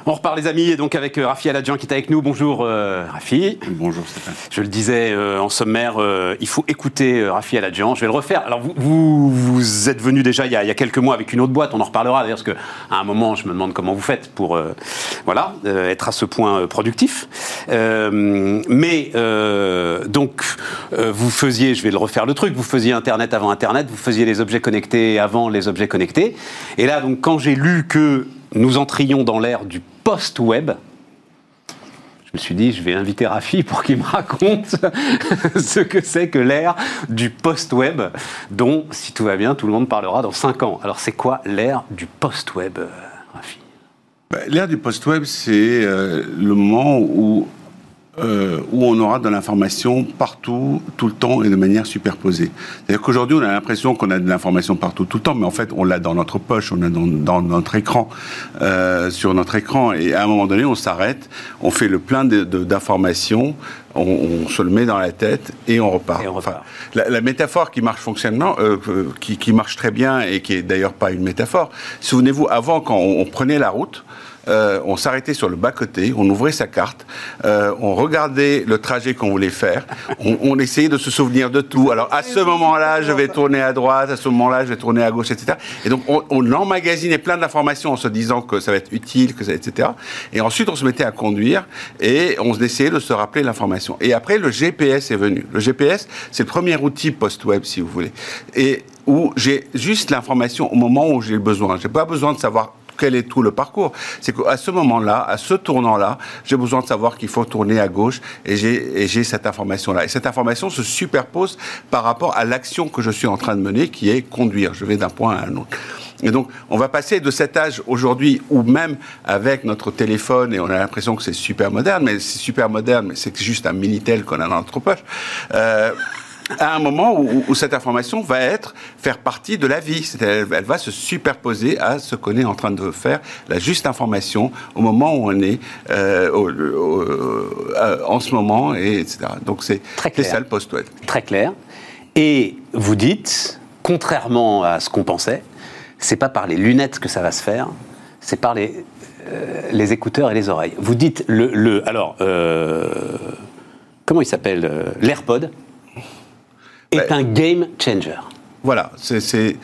On repart les amis, et donc avec euh, Rafi Aladjian qui est avec nous. Bonjour euh, Rafi. Bonjour Stéphane. Je le disais euh, en sommaire, il faut écouter Rafi Aladjian. Je vais le refaire. Alors vous, vous, êtes venu déjà il y, a, quelques mois avec une autre boîte, on en reparlera d'ailleurs, parce qu'à un moment je me demande comment vous faites pour voilà, être à ce point productif. mais donc vous faisiez, je vais le refaire le truc, vous faisiez Internet avant Internet, vous faisiez les objets connectés avant les objets connectés. Et là donc quand j'ai lu que nous entrions dans l'ère du post-web. Je me suis dit, je vais inviter Rafi pour qu'il me raconte ce que c'est que l'ère du post-web, dont, si tout va bien, tout le monde parlera dans 5 ans. Alors, c'est quoi l'ère du post-web, Rafi? Bah, L'ère du post-web, c'est euh, le moment où euh, où on aura de l'information partout, tout le temps et de manière superposée. C'est-à-dire qu'aujourd'hui, on a l'impression qu'on a de l'information partout, tout le temps, mais en fait, on l'a dans notre poche, on l'a dans, notre écran, euh, sur notre écran, et à un moment donné, on s'arrête, on fait le plein d'informations, on, se le met dans la tête et on repart. Enfin, la, métaphore qui marche fonctionnement, euh, qui, qui, marche très bien et qui est d'ailleurs pas une métaphore. Souvenez-vous, avant, quand on prenait la route, euh, on s'arrêtait sur le bas-côté, on ouvrait sa carte, euh, on regardait le trajet qu'on voulait faire, on, essayait de se souvenir de tout. Alors à ce moment-là, je vais tourner à droite, à ce moment-là, je vais tourner à gauche, etc. Et donc on, on emmagasinait plein d'informations en se disant que ça va être utile, que ça, etc. Et ensuite, on se mettait à conduire et on essayait de se rappeler l'information. Et après, le GPS est venu. Le GPS, c'est le premier outil post-web, si vous voulez. Et où j'ai juste l'information au moment où j'ai besoin. J'ai pas besoin de savoir quel est tout le parcours. C'est qu'à ce moment-là, à ce tournant-là, j'ai besoin de savoir qu'il faut tourner à gauche et j'ai cette information-là. Et cette information se superpose par rapport à l'action que je suis en train de mener, qui est conduire. Je vais d'un point à un autre. Et donc, on va passer de cet âge aujourd'hui où même avec notre téléphone, et on a l'impression que c'est super moderne, mais c'est super moderne, mais c'est juste un Minitel qu'on a dans notre poche. Euh, à un moment où, cette information va être faire partie de la vie. Elle, elle, va se superposer à ce qu'on est en train de faire, la juste information au moment où on est euh, euh, en ce moment, et etc. Donc c'est ça le post-web. Très clair. Et vous dites, contrairement à ce qu'on pensait, c'est pas par les lunettes que ça va se faire, c'est par les, euh, les écouteurs et les oreilles. Vous dites le, le alors comment il s'appelle l'AirPod est un game changer. Voilà, c'est.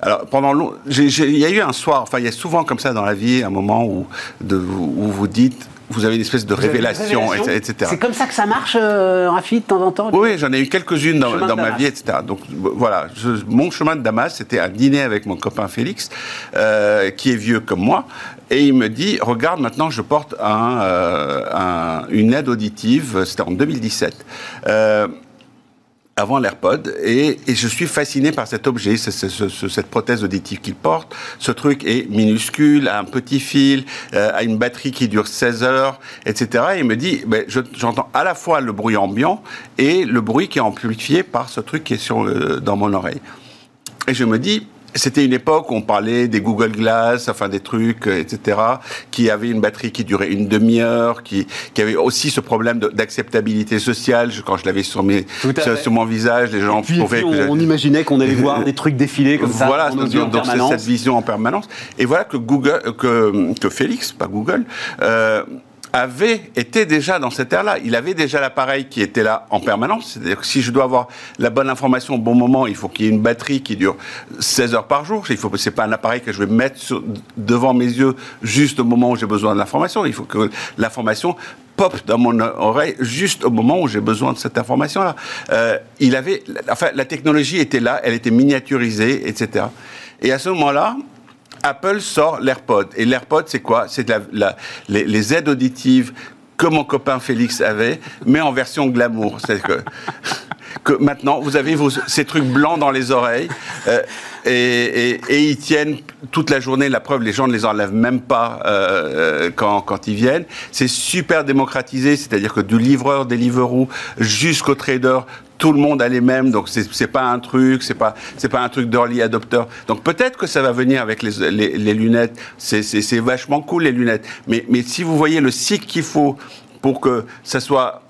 Alors, pendant il y a eu un soir, enfin, il y a souvent comme ça dans la vie un moment où, de, où vous dites vous avez une espèce de révélation, etc. C'est comme ça que ça marche, euh, Rafi, de temps en temps? Oui, j'en ai eu quelques-unes dans, ma vie, etc. Donc voilà, mon chemin de Damas, c'était un dîner avec mon copain Félix, euh, qui est vieux comme moi, et il me dit, regarde, maintenant je porte un, euh, une aide auditive, c'était en 2017. Euh, avant l'AirPod et, et, je suis fasciné par cet objet, cette prothèse auditive qu'il porte. Ce truc est minuscule, a un petit fil, euh, a une batterie qui dure 16 heures, etc. Et il me dit, ben, j'entends à la fois le bruit ambiant et le bruit qui est amplifié par ce truc qui est sur dans mon oreille. Et je me dis, c'était une époque où on parlait des Google Glass, enfin des trucs, euh, etc., qui avaient une batterie qui durait une demi-heure, qui, qui avait aussi ce problème d'acceptabilité sociale. Quand je l'avais sur, mes, sur, mon visage, les gens trouvaient que on, imaginait qu'on allait voir des trucs défiler comme ça. Voilà, donc c'est cette vision en permanence. Et voilà que Google, que, que Félix, pas Google, euh, avait été déjà dans cette ère-là. Il avait déjà l'appareil qui était là en permanence. C'est-à-dire que si je dois avoir la bonne information au bon moment, il faut qu'il y ait une batterie qui dure 16 heures par jour. Faut c'est pas un appareil que je vais mettre devant mes yeux juste au moment où j'ai besoin de l'information. Il faut que l'information pop dans mon oreille juste au moment où j'ai besoin de cette information-là. Euh, il avait, enfin, la technologie était là, elle était miniaturisée, etc. Et à ce moment-là, Apple sort l'AirPod. Et l'AirPod, c'est quoi? C'est la, les, aides auditives que mon copain Félix avait, mais en version glamour. C'est que, que maintenant, vous avez ces trucs blancs dans les oreilles. Euh, et, ils tiennent toute la journée. La preuve, les gens ne les enlèvent même pas euh, quand, quand, ils viennent. C'est super démocratisé, c'est-à-dire que du livreur, des Deliveroo jusqu'au trader, tout le monde a les mêmes, donc c'est pas un truc, c'est pas c'est pas un truc d'early adopter. Donc peut-être que ça va venir avec les, les, lunettes. C'est vachement cool les lunettes. Mais mais si vous voyez le cycle qu'il faut pour que ça soit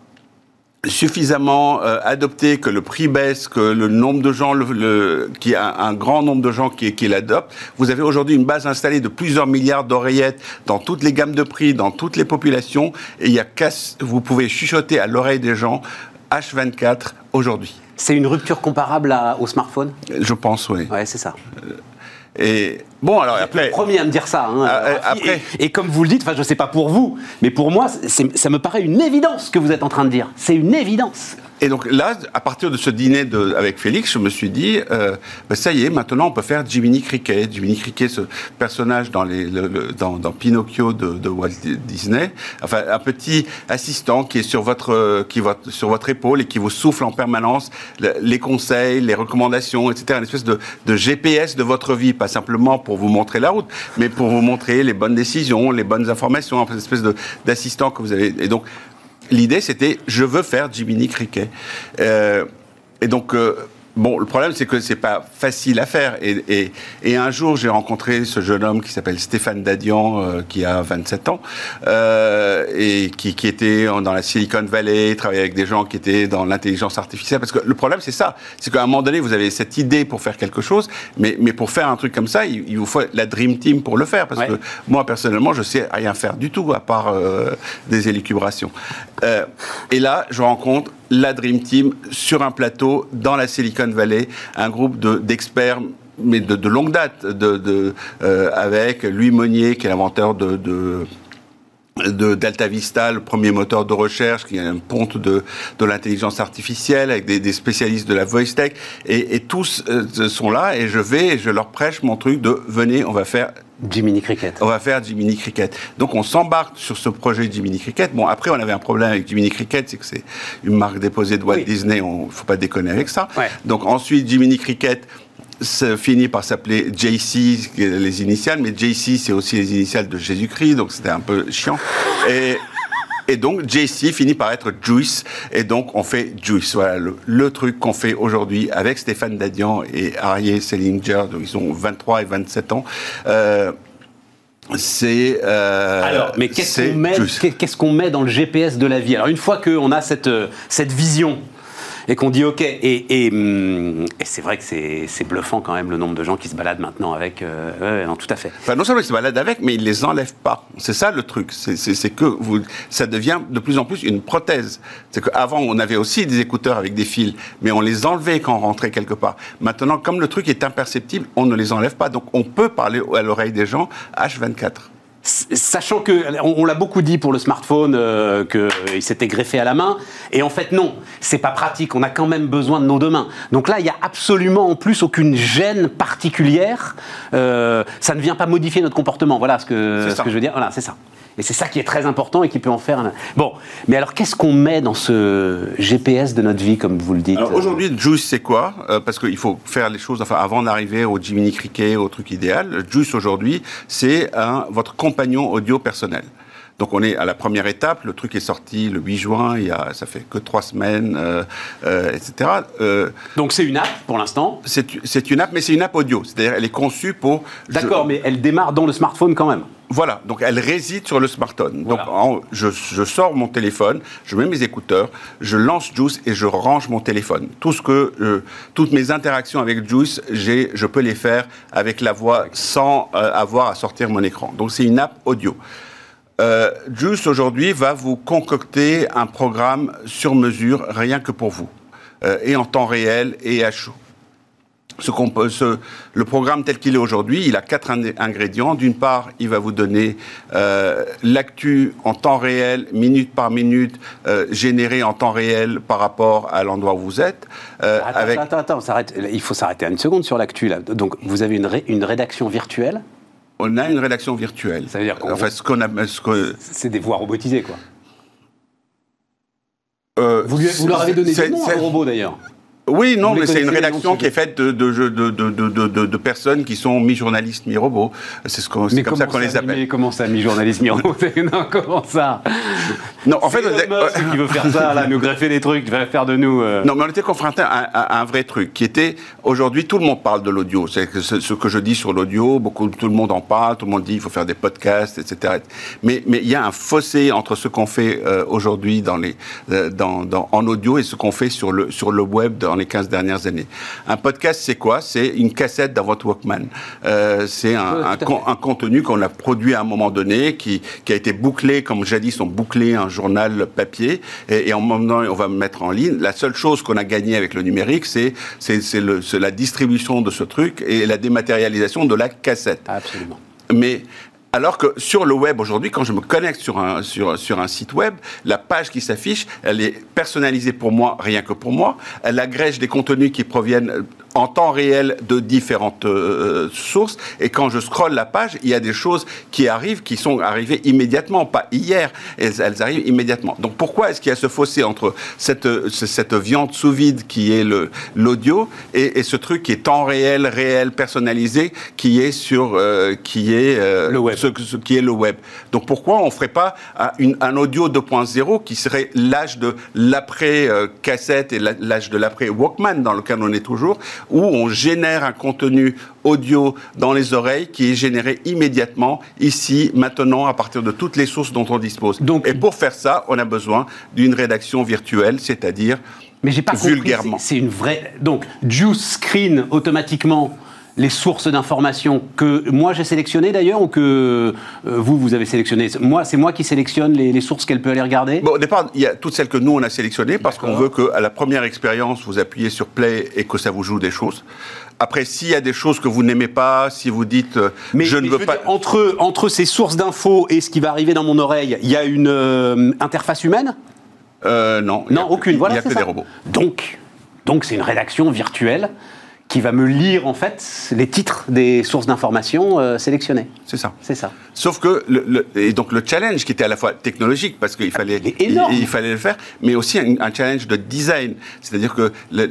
suffisamment euh, adopté, que le prix baisse, que le nombre de gens, le, qu'il y a un, grand nombre de gens qui, qui l'adoptent. Vous avez aujourd'hui une base installée de plusieurs milliards d'oreillettes dans toutes les gammes de prix, dans toutes les populations, et il y a vous pouvez chuchoter à l'oreille des gens H24 aujourd'hui. C'est une rupture comparable au smartphone? Je pense, oui. Ouais, c'est ça. Euh, et bon, alors après. Le premier à me dire ça. Hein, ah, après. Et, comme vous le dites, enfin, je ne sais pas pour vous, mais pour moi, ça me paraît une évidence ce que vous êtes en train de dire. C'est une évidence. Et donc là, à partir de ce dîner de, avec Félix, je me suis dit, euh, ben, ça y est, maintenant on peut faire Jiminy Cricket. Jiminy Cricket, ce personnage dans, les, dans, dans, Pinocchio de, de, Walt Disney, enfin un petit assistant qui est sur votre, qui va sur votre épaule et qui vous souffle en permanence les conseils, les recommandations, etc. Une espèce de, de GPS de votre vie, pas simplement pour vous montrer la route, mais pour vous montrer les bonnes décisions, les bonnes informations, une espèce d'assistant que vous avez. Et donc l'idée, c'était je veux faire Jiminy Cricket. Euh, et donc, euh, Bon, le problème, c'est que c'est pas facile à faire. Et, et, et un jour, j'ai rencontré ce jeune homme qui s'appelle Stéphane Dadian, euh, qui a 27 ans, euh, et qui, qui, était dans la Silicon Valley, travaillait avec des gens qui étaient dans l'intelligence artificielle. Parce que le problème, c'est ça. C'est qu'à un moment donné, vous avez cette idée pour faire quelque chose, mais, mais pour faire un truc comme ça, il, vous faut la Dream Team pour le faire. Parce que moi, personnellement, je sais rien faire du tout, à part euh, des élucubrations. Et là, je rencontre la Dream Team sur un plateau dans la Silicon Valley, un groupe d'experts mais de, longue date, de, euh, avec Louis Monnier, qui est l'inventeur de Delta Vista, le premier moteur de recherche, qui est un ponte de, de l'intelligence artificielle, avec des, spécialistes de la voice tech, et, tous euh, sont là, et je vais, et je leur prêche mon truc de venez, on va faire Jiminy Cricket. On va faire Jiminy Cricket. Donc on s'embarque sur ce projet Jiminy Cricket. Bon, après, on avait un problème avec Jiminy Cricket, c'est que c'est une marque déposée de Walt Disney, on faut pas déconner avec ça. Donc ensuite, Jiminy Cricket finit par s'appeler JC, les initiales, mais JC, c'est aussi les initiales de Jésus-Christ, donc c'était un peu chiant. Et et donc, JC finit par être Juice. Et donc, on fait Juice. Voilà le, truc qu'on fait aujourd'hui avec Stéphane Dadian et Arié Selinger. Donc, ils ont 23 et 27 ans. Euh, c'est euh, alors mais qu'est-ce qu'on met met dans le GPS de la vie? Alors une fois qu'on a cette cette vision et qu'on dit OK. Et, et, c'est vrai que c'est bluffant quand même le nombre de gens qui se baladent maintenant avec. Euh, non, tout à fait. non seulement ils se baladent avec, mais ils les enlèvent pas. C'est ça le truc. C'est que ça devient de plus en plus une prothèse. C'est qu'avant, on avait aussi des écouteurs avec des fils, mais on les enlevait quand on rentrait quelque part. Maintenant, comme le truc est imperceptible, on ne les enlève pas. Donc on peut parler à l'oreille des gens H24. Sachant que, on, l'a beaucoup dit pour le smartphone, euh, qu'il s'était greffé à la main, et en fait non, c'est pas pratique, on a quand même besoin de nos deux mains. Donc là, il n'y a absolument en plus aucune gêne particulière, euh, ça ne vient pas modifier notre comportement, voilà ce que, ce que je veux dire, voilà, c'est ça. Et c'est ça qui est très important et qui peut en faire un... Bon, mais alors qu'est-ce qu'on met dans ce GPS de notre vie, comme vous le dites Aujourd'hui, Juice, c'est quoi? Euh, Parce qu'il faut faire les choses, enfin, avant d'arriver au Jiminy Cricket, au truc idéal, Juice, aujourd'hui, c'est votre compagnon audio personnel. Donc on est à la première étape, le truc est sorti le 8 juin, il y a, ça fait que trois semaines, euh, euh, etc. Donc c'est une app pour l'instant C'est une app, mais c'est une app audio, c'est-à-dire elle est conçue pour... D'accord, mais elle démarre dans le smartphone quand même voilà, donc elle réside sur le smartphone. Donc je, sors mon téléphone, je mets mes écouteurs, je lance Juice et je range mon téléphone. Tout ce que, euh, toutes mes interactions avec Juice, je peux les faire avec la voix sans euh, avoir à sortir mon écran. Donc c'est une app audio. Euh, Juice aujourd'hui va vous concocter un programme sur mesure rien que pour vous, et en temps réel et à chaud ce, le programme tel qu'il est aujourd'hui, il a quatre ingrédients. D'une part, il va vous donner euh, l'actu en temps réel, minute par minute, euh, générée en temps réel par rapport à l'endroit où vous êtes. Euh, attends, avec... attends, attends, il faut s'arrêter une seconde sur l'actu. Donc, vous avez une, une rédaction virtuelle? On a une rédaction virtuelle. Ça veut dire quoi ce qu'on a, ce C'est des voix robotisées, quoi. vous, vous, leur avez donné des noms à robots, d'ailleurs oui, non, mais c'est une rédaction qui est faite de, de, de, de, personnes qui sont mi-journalistes, mi-robots. C'est ce comme ça qu'on les appelle. Mais comment ça, mi-journaliste, mi-robot Non, comment ça Non, en fait, qui veut faire ça, là, nous greffer des trucs, va faire de nous. Euh. Non, mais on était confronté à, un vrai truc qui était aujourd'hui, tout le monde parle de l'audio. C'est ce que je dis sur l'audio, beaucoup, tout le monde en parle, tout le monde dit il faut faire des podcasts, etc. Mais mais il y a un fossé entre ce qu'on fait euh, aujourd'hui dans les euh, dans, dans, en audio et ce qu'on fait sur le sur le web dans les 15 dernières années. Un podcast, c'est quoi? C'est une cassette dans votre Walkman. Euh, c'est un, un, contenu qu'on a produit à un moment donné, qui, qui, a été bouclé, comme jadis on bouclait un journal papier, et, en moment on va mettre en ligne. La seule chose qu'on a gagné avec le numérique, c'est la distribution de ce truc et la dématérialisation de la cassette. Absolument. Mais alors que sur le web aujourd'hui, quand je me connecte sur un, sur, sur un site web, la page qui s'affiche, elle est personnalisée pour moi, rien que pour moi. Elle agrège des contenus qui proviennent en temps réel de différentes euh, sources. Et quand je scrolle la page, il y a des choses qui arrivent, qui sont arrivées immédiatement, pas hier, elles, elles arrivent immédiatement. Donc pourquoi est-ce qu'il y a ce fossé entre cette, cette viande sous vide qui est l'audio et, et, ce truc qui est temps réel, réel, personnalisé, qui est sur, euh, qui est euh, le web. Ce, qui est le web. Donc pourquoi on ferait pas une, un audio 2.0 qui serait l'âge de l'après cassette et l'âge de l'après Walkman dans lequel on est toujours où on génère un contenu audio dans les oreilles qui est généré immédiatement, ici, maintenant, à partir de toutes les sources dont on dispose. Et pour faire ça, on a besoin d'une rédaction virtuelle, c'est-à-dire mais j'ai pas vulgairement. C'est une vraie. Donc, Juice screen automatiquement les sources d'informations que moi j'ai sélectionnées d'ailleurs ou que euh, vous, vous avez sélectionnées? Moi, c'est moi qui sélectionne les, sources qu'elle peut aller regarder? Bon, Au départ, il y a toutes celles que nous, on a sélectionnées parce qu'on veut qu'à la première expérience, vous appuyez sur Play et que ça vous joue des choses. Après, s'il y a des choses que vous n'aimez pas, si vous dites euh, mais, je ne veux, pas. entre, entre ces sources d'infos et ce qui va arriver dans mon oreille, il y a une euh, interface humaine? Non. Non, aucune. Voilà, il n'y a que des robots. Donc, donc c'est une rédaction virtuelle qui va me lire en fait les titres des sources d'informations euh, sélectionnées. C'est ça. C'est ça. Sauf que le, et donc le challenge qui était à la fois technologique parce qu'il fallait il, fallait le faire, mais aussi un, un challenge de design, c'est-à-dire que le,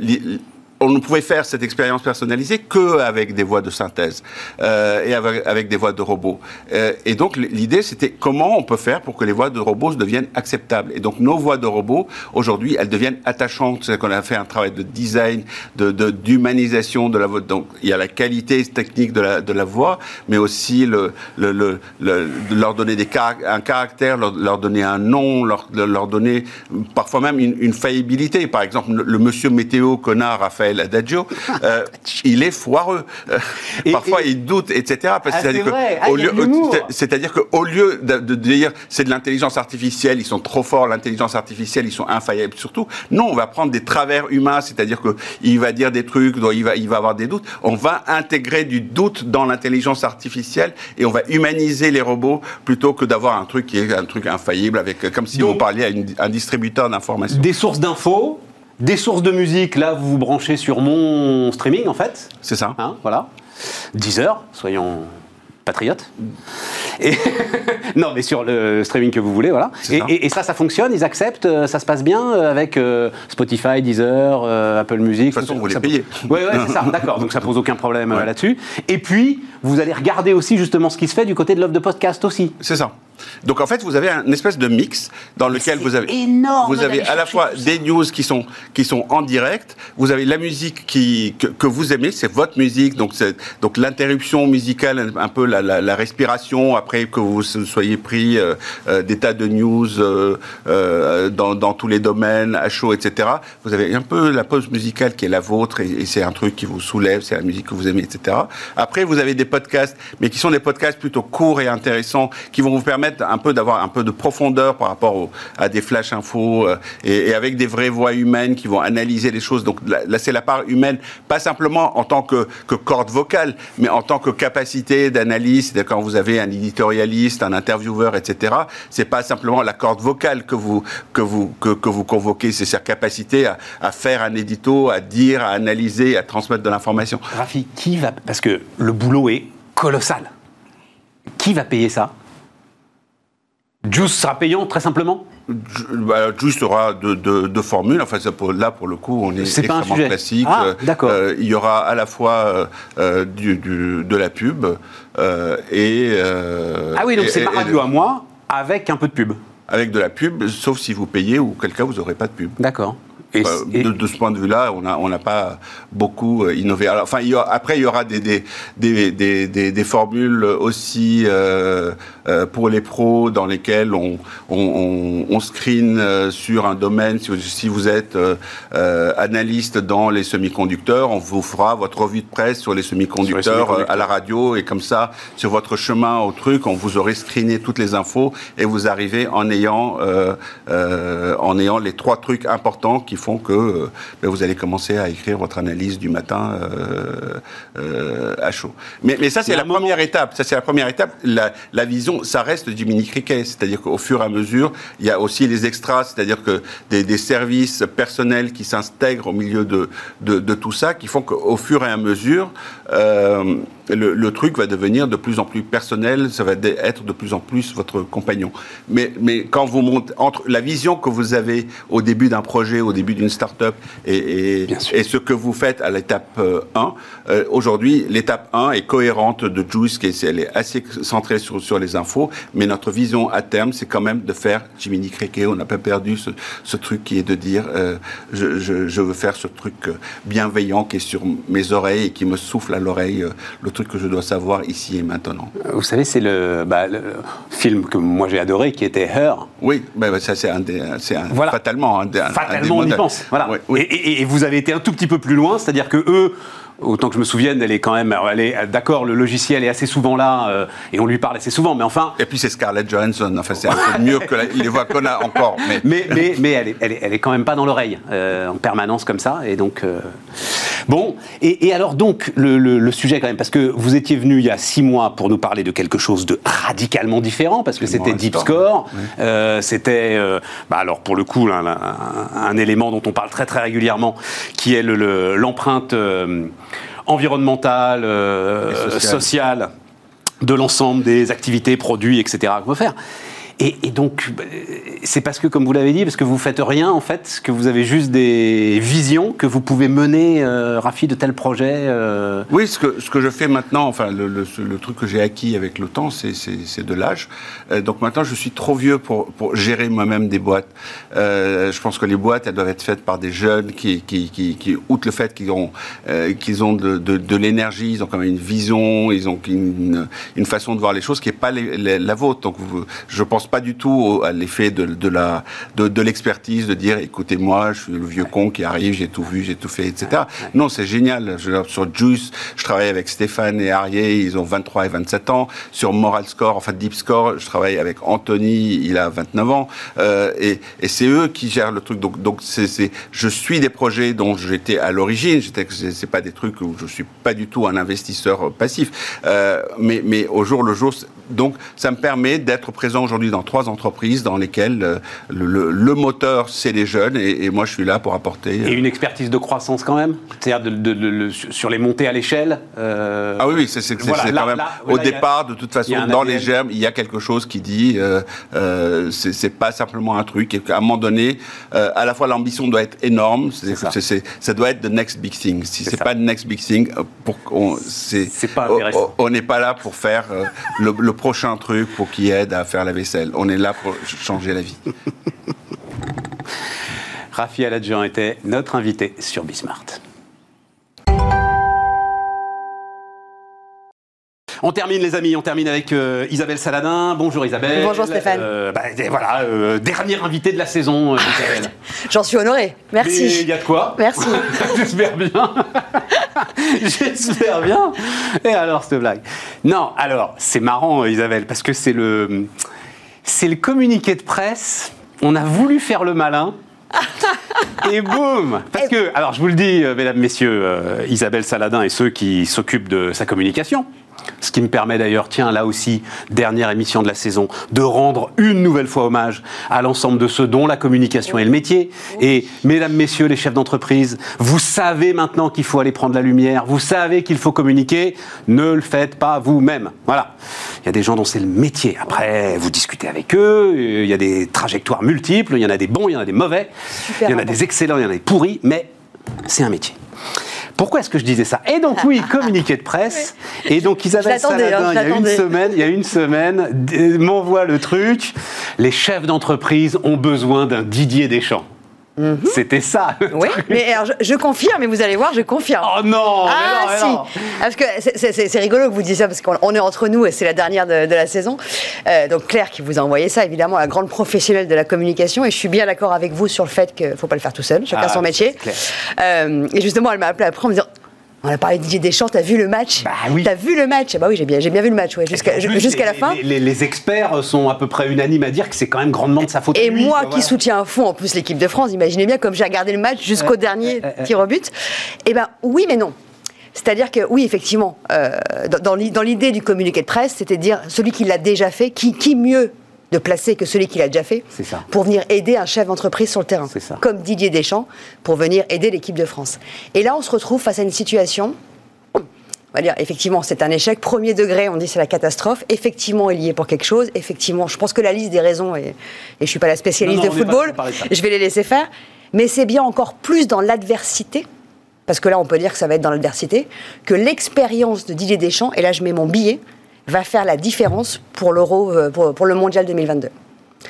on ne pouvait faire cette expérience personnalisée qu'avec des voix de synthèse euh, et avec, des voix de robots. Euh, et donc l'idée, c'était comment on peut faire pour que les voix de robots deviennent acceptables. Et donc nos voix de robots, aujourd'hui, elles deviennent attachantes. C'est qu'on a fait un travail de design, de d'humanisation de, la voix. Donc il y a la qualité technique de la, de la voix, mais aussi le, le, leur donner des un caractère, leur, donner un nom, leur, donner parfois même une, une faillibilité. Par exemple, le, monsieur météo connard Raphaël et l'adagio, euh, il est foireux. Euh, Et- Parfois, et- il doute, etc. Ah, c'est-à-dire vrai. Ah, lieu- de l'humour. c'est- c'est-à-dire qu'au lieu de, de dire c'est de l'intelligence artificielle, ils sont trop forts, l'intelligence artificielle, ils sont infaillibles surtout. Non, on va prendre des travers humains, c'est-à-dire que il va dire des trucs, dont il va, il va avoir des doutes. On va intégrer du doute dans l'intelligence artificielle et on va humaniser les robots plutôt que d'avoir un truc qui est un truc infaillible avec, comme si Donc- vous parliez à une- un distributeur d'informations. Des sources d'infos, des sources de musique. Là, vous vous branchez sur mon streaming, en fait. C'est ça. Hein, voilà. 10 heures, soyons patriotes. Et non, mais sur le streaming que vous voulez, voilà. Et, ça. et- et ça, ça fonctionne, ils acceptent, euh, ça se passe bien euh, avec euh, Spotify, Deezer, euh, Apple Music. De toute façon, vous les payez. Oui, ouais, c'est ça, d'accord. Donc ça pose aucun problème Ouais. là-dessus. Et puis, vous allez regarder aussi justement ce qui se fait du côté de l'offre de podcast aussi. C'est ça. Donc en fait, vous avez un espèce de mix dans lequel vous avez énorme vous avez à la fois des news qui sont qui sont en direct, vous avez la musique qui que, que vous aimez, c'est votre musique, donc donc l'interruption musicale, un peu la, la, la respiration après que vous soyez pris euh, euh, des tas de news euh, dans, dans tous les domaines, à chaud, etc. Vous avez un peu la pause musicale qui est la vôtre et, et c'est un truc qui vous soulève, c'est la musique que vous aimez, etc. Après, vous avez des podcasts, mais qui sont des podcasts plutôt courts et intéressants, qui vont vous permettre un peu d'avoir un peu de profondeur par rapport à des flash infos euh, et, avec des vraies voix humaines qui vont analyser les choses. Donc là, c'est la part humaine, pas simplement en tant que, que corde vocale, mais en tant que capacité d'analyse. Quand vous avez un éditorialiste, un intervieweur, etc., c'est pas simplement la corde vocale que vous que vous que, que vous convoquez, c'est sa capacité à, à faire un édito, à dire, à analyser, à transmettre de l'information. Rafi, qui va. Parce que le boulot est colossal. Qui va payer ça? Juice sera payant, très simplement? Bah, Juste aura deux, deux- deux formules. Enfin, ça, pour- là, pour le coup, on est, un extrêmement classique. Ah, Euh, d'accord. il y aura à la fois euh, euh, du, du- de la pub euh, et. Ah oui, donc c'est ma radio à moi, avec un peu de pub. Avec de la pub, sauf si vous payez ou quelqu'un cas vous n'aurez pas de pub. D'accord. Et, Euh, et- de, de ce point de vue-là, on n'a on n'a pas beaucoup euh, innové. Alors, enfin, il y aura- après, il y aura des, des, des, des, des- formules aussi euh, euh, pour les pros dans lesquelles on, on, on, screen euh, sur un domaine. Si vous, si vous êtes euh, analyste dans les semi-conducteurs, on vous fera votre revue de presse sur les semi-conducteurs à la radio et comme ça, sur votre chemin au truc, on vous aurait screené toutes les infos et vous arrivez en ayant, euh, euh, en ayant les trois trucs importants qui font que euh, ben, vous allez commencer à écrire votre analyse du matin euh, euh, à chaud. Mais, mais ça, c'est la moment- première étape. Ça, c'est la première étape. La, la vision, ça reste du mini cricket. C'est-à-dire qu'au fur et à mesure, il y a aussi les extras, c'est-à-dire que des, des services personnels qui s'intègrent au milieu de, de, de tout ça, qui font qu'au fur et à mesure, euh, le, le truc va devenir de plus en plus personnel, ça va être de plus en plus votre compagnon. Mais, mais quand vous montez entre la vision que vous avez au début d'un projet, au début d'une start-up, et, et, et ce que vous faites à l'étape euh, 1, euh, aujourd'hui, l'étape 1 est cohérente de Juice, qui est, elle est assez centrée sur, sur les infos, mais notre vision à terme, c'est quand même de faire Jiminy Cricket. On n'a pas perdu ce, ce truc qui est de dire euh, je, je, je veux faire ce truc euh, bienveillant qui est sur mes oreilles et qui me souffle à l'oreille euh, le truc que je dois savoir ici et maintenant. vous savez, c'est le, bah, le film que moi j'ai adoré qui était Her. Oui, mais bah, ça c'est un des, un- Voilà. fatalement un des, un- des Fatalement, on y pense. Voilà. Oui, oui. Et, et- et vous avez été un tout petit peu plus loin, c'est-à-dire que eux, autant que je me souvienne, elle est quand même, elle est d'accord, le logiciel est assez souvent là euh, et on lui parle assez souvent, mais enfin, Et puis c'est Scarlett Johansson. Enfin, c'est un peu mieux que la- les voix qu'on a encore. Mais, mais, mais, mais elle, est, elle, est, elle est quand même pas dans l'oreille euh, en permanence comme ça. Et donc, euh, bon. Et, et alors, donc, le, le- le sujet quand même, parce que vous étiez venu il y a six mois pour nous parler de quelque chose de radicalement différent, parce que c'était Deep. Score. C'était, bah alors pour le coup, là, un, un élément dont on parle très très régulièrement, qui est le- le- l'empreinte environnementale, euh, sociale. sociale de l'ensemble des activités, produits, etc. qu'on veut faire. Et, donc, c'est parce que, comme vous l'avez dit, parce que vous faites rien, en fait, que vous avez juste des visions que vous pouvez mener, euh, Rafi, de tels projets. euh, Oui, ce que, ce que je fais maintenant, enfin, le, le- truc que j'ai acquis avec le temps, c'est- de l'âge. Euh, donc maintenant, je suis trop vieux pour, pour gérer moi-même des boîtes. Euh, je pense que les boîtes, elles doivent être faites par des jeunes qui, qui, qui, qui outre le fait qu'ils ont, qu'ils ont de, de, l'énergie, ils ont quand même une vision, ils ont une, une façon de voir les choses qui n'est pas la vôtre. Donc, vous- je pense pas du tout à l'effet de, de, la de, de l'expertise, de dire écoutez-moi, je suis le vieux con qui arrive, j'ai tout vu, j'ai tout fait, etc. Non, c'est génial. Je, sur Juice, je travaille avec Stéphane et Arié, ils ont 23 et 27 ans. Sur Moral Score, enfin Deep Score, je travaille avec Anthony, il a 29 ans. Euh, et, et c'est eux qui gèrent le truc. Donc, donc c'est, je suis des projets dont j'étais à l'origine. J'étais, c'est pas des trucs où je suis pas du tout un investisseur passif. Euh, mais, mais au jour le jour, donc ça me permet d'être présent aujourd'hui dans trois entreprises dans lesquelles euh, le, le, moteur, c'est les jeunes. Et, et, moi, je suis là pour apporter. Et une expertise de croissance quand même C'est-à-dire de, de, de, sur les montées à l'échelle euh... Ah oui, oui, c'est, voilà, quand même. Là, au départ, a, de toute façon, dans les germes, il y a quelque chose qui dit euh, euh, c'est, pas simplement un truc. Et qu'à un moment donné, euh, à la fois l'ambition doit être énorme, c'est, ça. Ça doit être the next big thing. Si c'est, pas the next big thing, euh, pour on, pas n'est pas là pour faire euh, le, le, prochain truc pour qui aide à faire la vaisselle. On est là pour changer la vie. Rafi Aladjian était notre invité sur Bismart. On termine les amis, on termine avec euh, Isabelle Saladin. Bonjour Isabelle. Bonjour Stéphane. Euh, bah, voilà, euh, dernière invitée de la saison, Isabelle. J'en suis honorée. Merci. Il y a de quoi Merci. J'espère bien. J'espère bien. Et alors cette blague Non, alors c'est marrant Isabelle parce que c'est le c'est le communiqué de presse. On a voulu faire le malin. et boum Parce que, alors je vous le dis, mesdames, messieurs, euh, Isabelle Saladin et ceux qui s'occupent de sa communication, ce qui me permet d'ailleurs, tiens, là aussi, dernière émission de la saison, de rendre une nouvelle fois hommage à l'ensemble de ceux dont la communication est le métier. Et mesdames, messieurs, les chefs d'entreprise, vous savez maintenant qu'il faut aller prendre la lumière, vous savez qu'il faut communiquer, ne le faites pas vous-même. Voilà. Il y a des gens dont c'est le métier. Après, vous discutez avec eux, il y a des trajectoires multiples, il y en a des bons, il y en a des mauvais, Super il y en a des excellents, il y en a des pourris, mais c'est un métier. Pourquoi est-ce que je disais ça Et donc oui, communiqué de presse. Et donc Isabelle Saladin, hein, il y a une semaine, il y a une semaine, m'envoie le truc. Les chefs d'entreprise ont besoin d'un Didier Deschamps. Mmh. C'était ça. Oui, mais alors je, je, confirme, mais vous allez voir, je confirme. Oh non Ah mais non, mais si. Parce que c'est rigolo que vous disiez ça, parce qu'on est entre nous et c'est la dernière de, de la saison. Euh, donc Claire qui vous a envoyé ça, évidemment, la grande professionnelle de la communication. Et je suis bien d'accord avec vous sur le fait qu'il ne faut pas le faire tout seul, chacun Ah, son métier. Euh, et justement, elle m'a appelé après en me disant. On a parlé de Didier Deschamps, t'as vu le match Bah oui. T'as vu le match Bah oui, j'ai bien, j'ai bien vu le match, ouais, jusqu'à la fin. Les, les- les experts sont à peu près unanimes à dire que c'est quand même grandement de sa faute. Et lui, moi quoi, qui voilà. soutiens à fond en plus l'équipe de France, imaginez bien comme j'ai regardé le match jusqu'au dernier tir au but. Eh ben oui, mais non. C'est-à-dire que oui, effectivement, euh, dans- dans l'i- dans l'idée du communiqué de presse, c'était de dire celui qui l'a déjà fait, qui, qui mieux de placer que celui qui l'a déjà fait ça. pour venir aider un chef d'entreprise sur le terrain, ça. comme Didier Deschamps, pour venir aider l'équipe de France. Et là, on se retrouve face à une situation on va dire, effectivement, c'est un échec. Premier degré, on dit c'est la catastrophe. Effectivement, il y est pour quelque chose. Effectivement, je pense que la liste des raisons, et, et je suis pas la spécialiste Non, non, de est pas football, je vais les laisser faire. Mais c'est bien encore plus dans l'adversité, parce que là, on peut dire que ça va être dans l'adversité, que l'expérience de Didier Deschamps, et là, je mets mon billet, va faire la différence pour l'Euro, euh, pour, pour le Mondial 2022.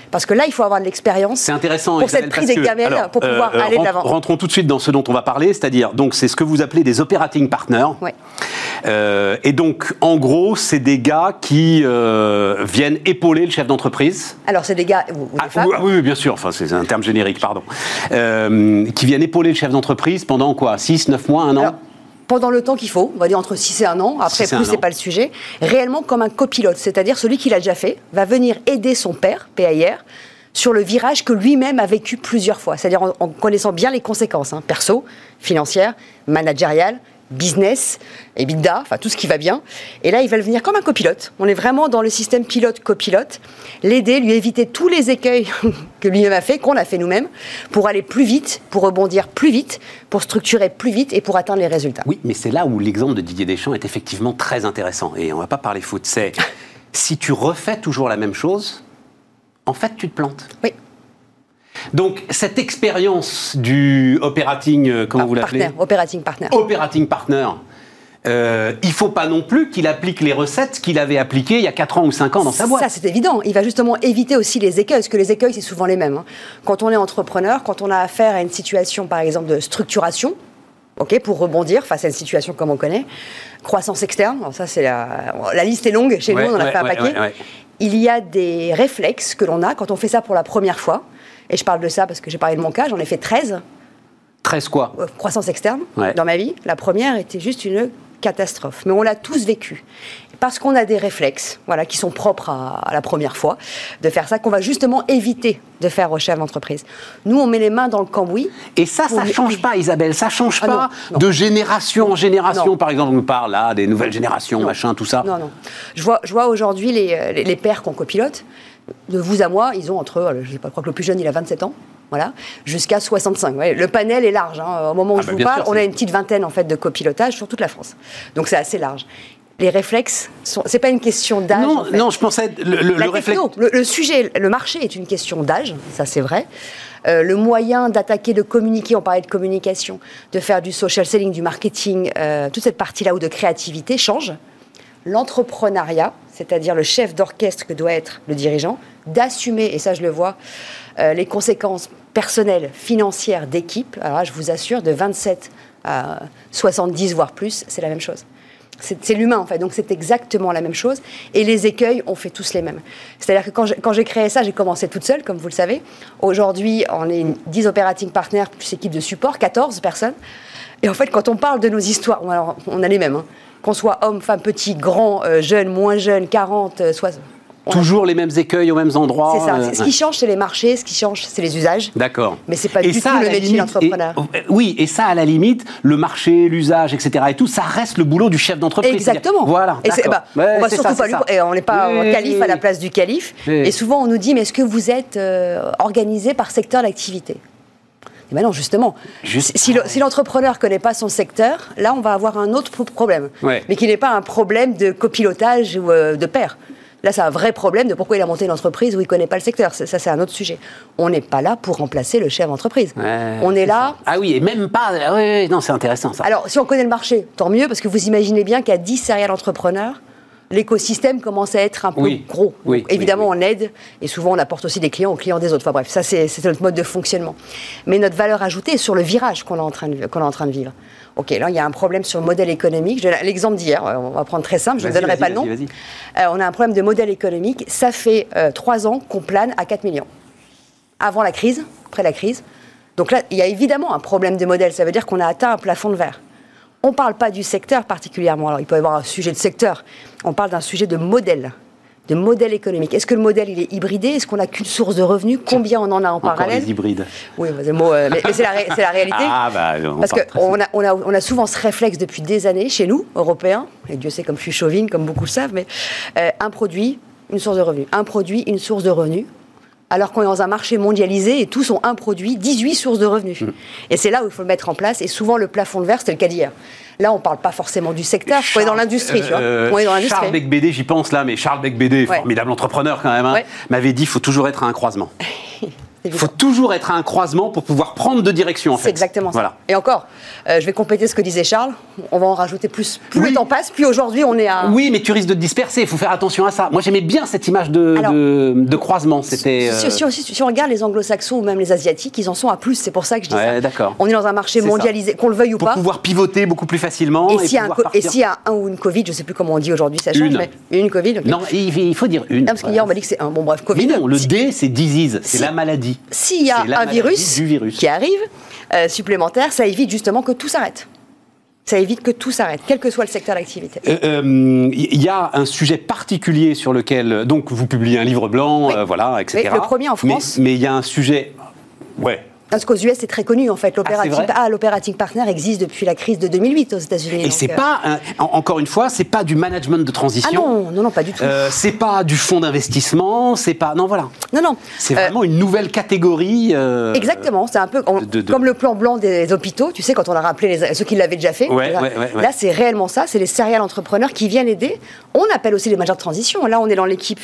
Parce que là, il faut avoir de l'expérience C'est intéressant. pour Isabelle, cette prise des gamelles, alors, pour pouvoir euh, aller de l'avant. Rentrons tout de suite dans ce dont on va parler, c'est-à-dire donc c'est ce que vous appelez des operating partners. Ouais. Euh, et donc en gros, c'est des gars qui euh, viennent épauler le chef d'entreprise. Alors, c'est des gars, ou, ou des Ah, femmes. oui, oui, bien sûr, enfin, c'est un terme générique, pardon. Qui viennent épauler le chef d'entreprise pendant quoi? 6, 9 mois, un an? Alors, pendant le temps qu'il faut, on va dire entre 6 et 1 an, après plus c'est pas le sujet, réellement comme un copilote, c'est-à-dire celui qui l'a déjà fait, va venir aider son père, PAIR, sur le virage que lui-même a vécu plusieurs fois, c'est-à-dire en, en connaissant bien les conséquences, hein, perso, financières, managériales, business, EBITDA, enfin tout ce qui va bien. Et là, il va venir comme un copilote. On est vraiment dans le système pilote-copilote. L'aider, lui éviter tous les écueils que lui-même a fait, qu'on a fait nous-mêmes, pour aller plus vite, pour rebondir plus vite, pour structurer plus vite et pour atteindre les résultats. Oui, mais c'est là où l'exemple de Didier Deschamps est effectivement très intéressant. Et on va pas parler foot. C'est si tu refais toujours la même chose, en fait, tu te plantes. Oui. Donc, cette expérience du operating, euh, comment vous l'appelez Partner, operating partner. Operating partner. Euh, il faut pas non plus qu'il applique les recettes qu'il avait appliquées il y a 4 ans ou 5 ans dans sa boîte. Ça, c'est évident. Il va justement éviter aussi les écueils, parce que les écueils, c'est souvent les mêmes. hein. Quand on est entrepreneur, quand on a affaire à une situation, par exemple, de structuration, ok, pour rebondir face à une situation comme on connaît, croissance externe, ça, c'est la... la liste est longue, chez Ouais, nous, on en a ouais, fait un ouais, paquet. il y a des réflexes que l'on a quand on fait ça pour la première fois. Et je parle de ça parce que j'ai parlé de mon cas, j'en ai fait 13. 13 quoi Euh, croissance externe Ouais. dans ma vie. La première était juste une catastrophe. Mais on l'a tous vécu. Parce qu'on a des réflexes voilà, qui sont propres à, à la première fois de faire ça, qu'on va justement éviter de faire au chef d'entreprise. Nous, on met les mains dans le cambouis. Et ça, ça Oui, change pas, Isabelle. Ça change Ah pas non. de génération en génération. Non. Par exemple, on nous parle là des nouvelles générations, machin, tout ça. Non, non. Je vois, je vois aujourd'hui les, euh, les, les pères qu'on copilote. De vous à moi, ils ont entre, euh, je sais pas, je crois que le plus jeune, il a 27 ans. Voilà, jusqu'à 65. Ouais, le panel est large. hein. Au moment où Ah je bah vous parle, sûr, on a une petite vingtaine en fait de copilotage sur toute la France. Donc c'est assez large. Les réflexes, sont... c'est pas une question d'âge. Non, en fait. non, je pensais le, le, La le réflexe. techno, le, le sujet, le marché est une question d'âge, ça c'est vrai. Euh, le moyen d'attaquer, de communiquer, on parlait de communication, de faire du social selling, du marketing, euh, toute cette partie-là ou de créativité change. L'entrepreneuriat, c'est-à-dire le chef d'orchestre que doit être le dirigeant, d'assumer, et ça je le vois, euh, les conséquences personnelles, financières d'équipe. Alors là, je vous assure, de 27 à 70 voire plus, c'est la même chose. C'est l'humain en fait, donc c'est exactement la même chose. Et les écueils, on fait tous les mêmes. C'est-à-dire que quand j'ai- créé ça, j'ai commencé toute seule, comme vous le savez. Aujourd'hui, on est une 10 operating partners plus équipe de support, 14 personnes. Et en fait, quand on parle de nos histoires, bon, alors, on a les mêmes, hein. Qu'on soit homme, femme, petit, grand, euh, jeune, moins jeune, 40, euh, 60. on a- Toujours les mêmes écueils aux mêmes endroits. C'est ça. euh, Ce qui change, c'est les marchés, ce qui change, c'est les usages. D'accord. Mais c'est pas Et du ça, tout le métier d'entrepreneur. et- euh, oui, et ça, à la limite, le marché, l'usage, etc. et tout, ça reste le boulot du chef d'entreprise. Exactement. Voilà. Et bah, Ouais, on va surtout ça, pas lui. Et on n'est pas Oui, calife oui, à la place du calife. Oui. Et souvent, on nous dit mais est-ce que vous êtes euh, organisé par secteur d'activité? Eh ben non, justement. Juste- Si, si l'entrepreneur ne connaît pas son secteur, là, on va avoir un autre pro- problème. Ouais. Mais qui n'est pas un problème de copilotage ou euh, de pair. Là, c'est un vrai problème de pourquoi il a monté une entreprise où il ne connaît pas le secteur. Ça, c'est un autre sujet. On n'est pas là pour remplacer le chef d'entreprise. Ouais, on est là ça. Ah oui, et même pas. ah oui, oui, non, c'est intéressant ça. alors, si on connaît le marché, tant mieux, parce que vous imaginez bien qu'à 10 serial entrepreneurs, l'écosystème commence à être un peu Oui. gros. Oui, Donc, évidemment, oui, on aide, et souvent on apporte aussi des clients aux clients des autres. Enfin bref, ça c'est notre mode de fonctionnement. Mais notre valeur ajoutée est sur le virage qu'on est, en train de- qu'on est en train de vivre. Ok, là il y a un problème sur le modèle économique. L'exemple d'hier, euh, on va prendre très simple, je ne donnerai pas le nom. Euh, on a un problème de modèle économique. Ça fait euh, trois ans qu'on plane à 4 millions. Avant la crise, après la crise. Donc là, il y a évidemment un problème de modèle. Ça veut dire qu'on a atteint un plafond de verre. On ne parle pas du secteur particulièrement. Alors, il peut y avoir un sujet de secteur. On parle d'un sujet de modèle, de modèle économique. Est-ce que le modèle, il est hybridé? Est-ce qu'on n'a qu'une source de revenus? Combien on en a en Encore parallèle? les hybrides. Oui, euh, mais, mais c'est la, ré- c'est la réalité. Ah bah, on Parce qu'on a, on a, on a souvent ce réflexe depuis des années chez nous, Européens, et Dieu sait comme je suis chauvine, comme beaucoup le savent, mais euh, un produit, une source de revenus. Un produit, une source de revenus. Alors qu'on est dans un marché mondialisé et tous ont un produit, 18 sources de revenus. Mm. Et c'est là où il faut le mettre en place. Et souvent, le plafond de verre, c'était le cas d'hier. Là, on ne parle pas forcément du secteur, on est dans l'industrie, tu vois. Euh, On est dans Charles l'industrie. Becbédé, j'y pense là, mais Charles Becbédé, Ouais. formidable entrepreneur quand même, hein, Ouais. m'avait dit il faut toujours être à un croisement. Il faut toujours être à un croisement pour pouvoir prendre deux directions en fait. C'est exactement ça. Voilà. Et encore, euh, je vais compléter ce que disait Charles. On va en rajouter plus. Plus Oui. le temps passe, plus aujourd'hui on est à. Oui, mais tu risques de te disperser, il faut faire attention à ça. Moi j'aimais bien cette image de, Alors, de, de croisement. C'était. Si, euh, si- si- si on regarde les anglo-saxons ou même les asiatiques, ils en sont à plus. C'est pour ça que je dis Ouais, ça. d'accord. On est dans un marché mondialisé, qu'on le veuille ou pour pas. pouvoir pivoter beaucoup plus facilement. Et s'il y, a un pouvoir co- et s'il y a un ou une Covid, je sais plus comment on dit aujourd'hui, ça change, Une. mais une Covid. Non, il faut dire une. Non, parce qu'hier on m'a dit que c'est un. Bon, bref, Covid. Mais non, le D c'est disease, c'est la maladie. S'il y a un virus, qui arrive, euh, supplémentaire, ça évite justement que tout s'arrête. Ça évite que tout s'arrête, quel que soit le secteur d'activité. Il Euh, euh, y a un sujet particulier sur lequel donc vous publiez un livre blanc, Oui. voilà, etc. Oui, le premier en France. Mais il y a un sujet, ouais. Parce qu'aux US, c'est très connu en fait. L'operating vrai ah, partner existe depuis la crise de 2008 aux États-Unis. Et c'est euh, pas, un- encore une fois, c'est pas du management de Ah transition. non, non, non, pas du tout. Euh, c'est pas du fonds d'investissement, c'est pas. Non, voilà. non, non. C'est Euh, vraiment une nouvelle catégorie. Exactement, c'est un peu on- de- de- comme le plan blanc des hôpitaux, tu sais, quand on a rappelé les- ceux qui l'avaient déjà fait. Ouais, ouais, ouais. là, c'est réellement ça, c'est les serial entrepreneurs qui viennent aider. On appelle aussi les managers de transition. Là, on est dans l'équipe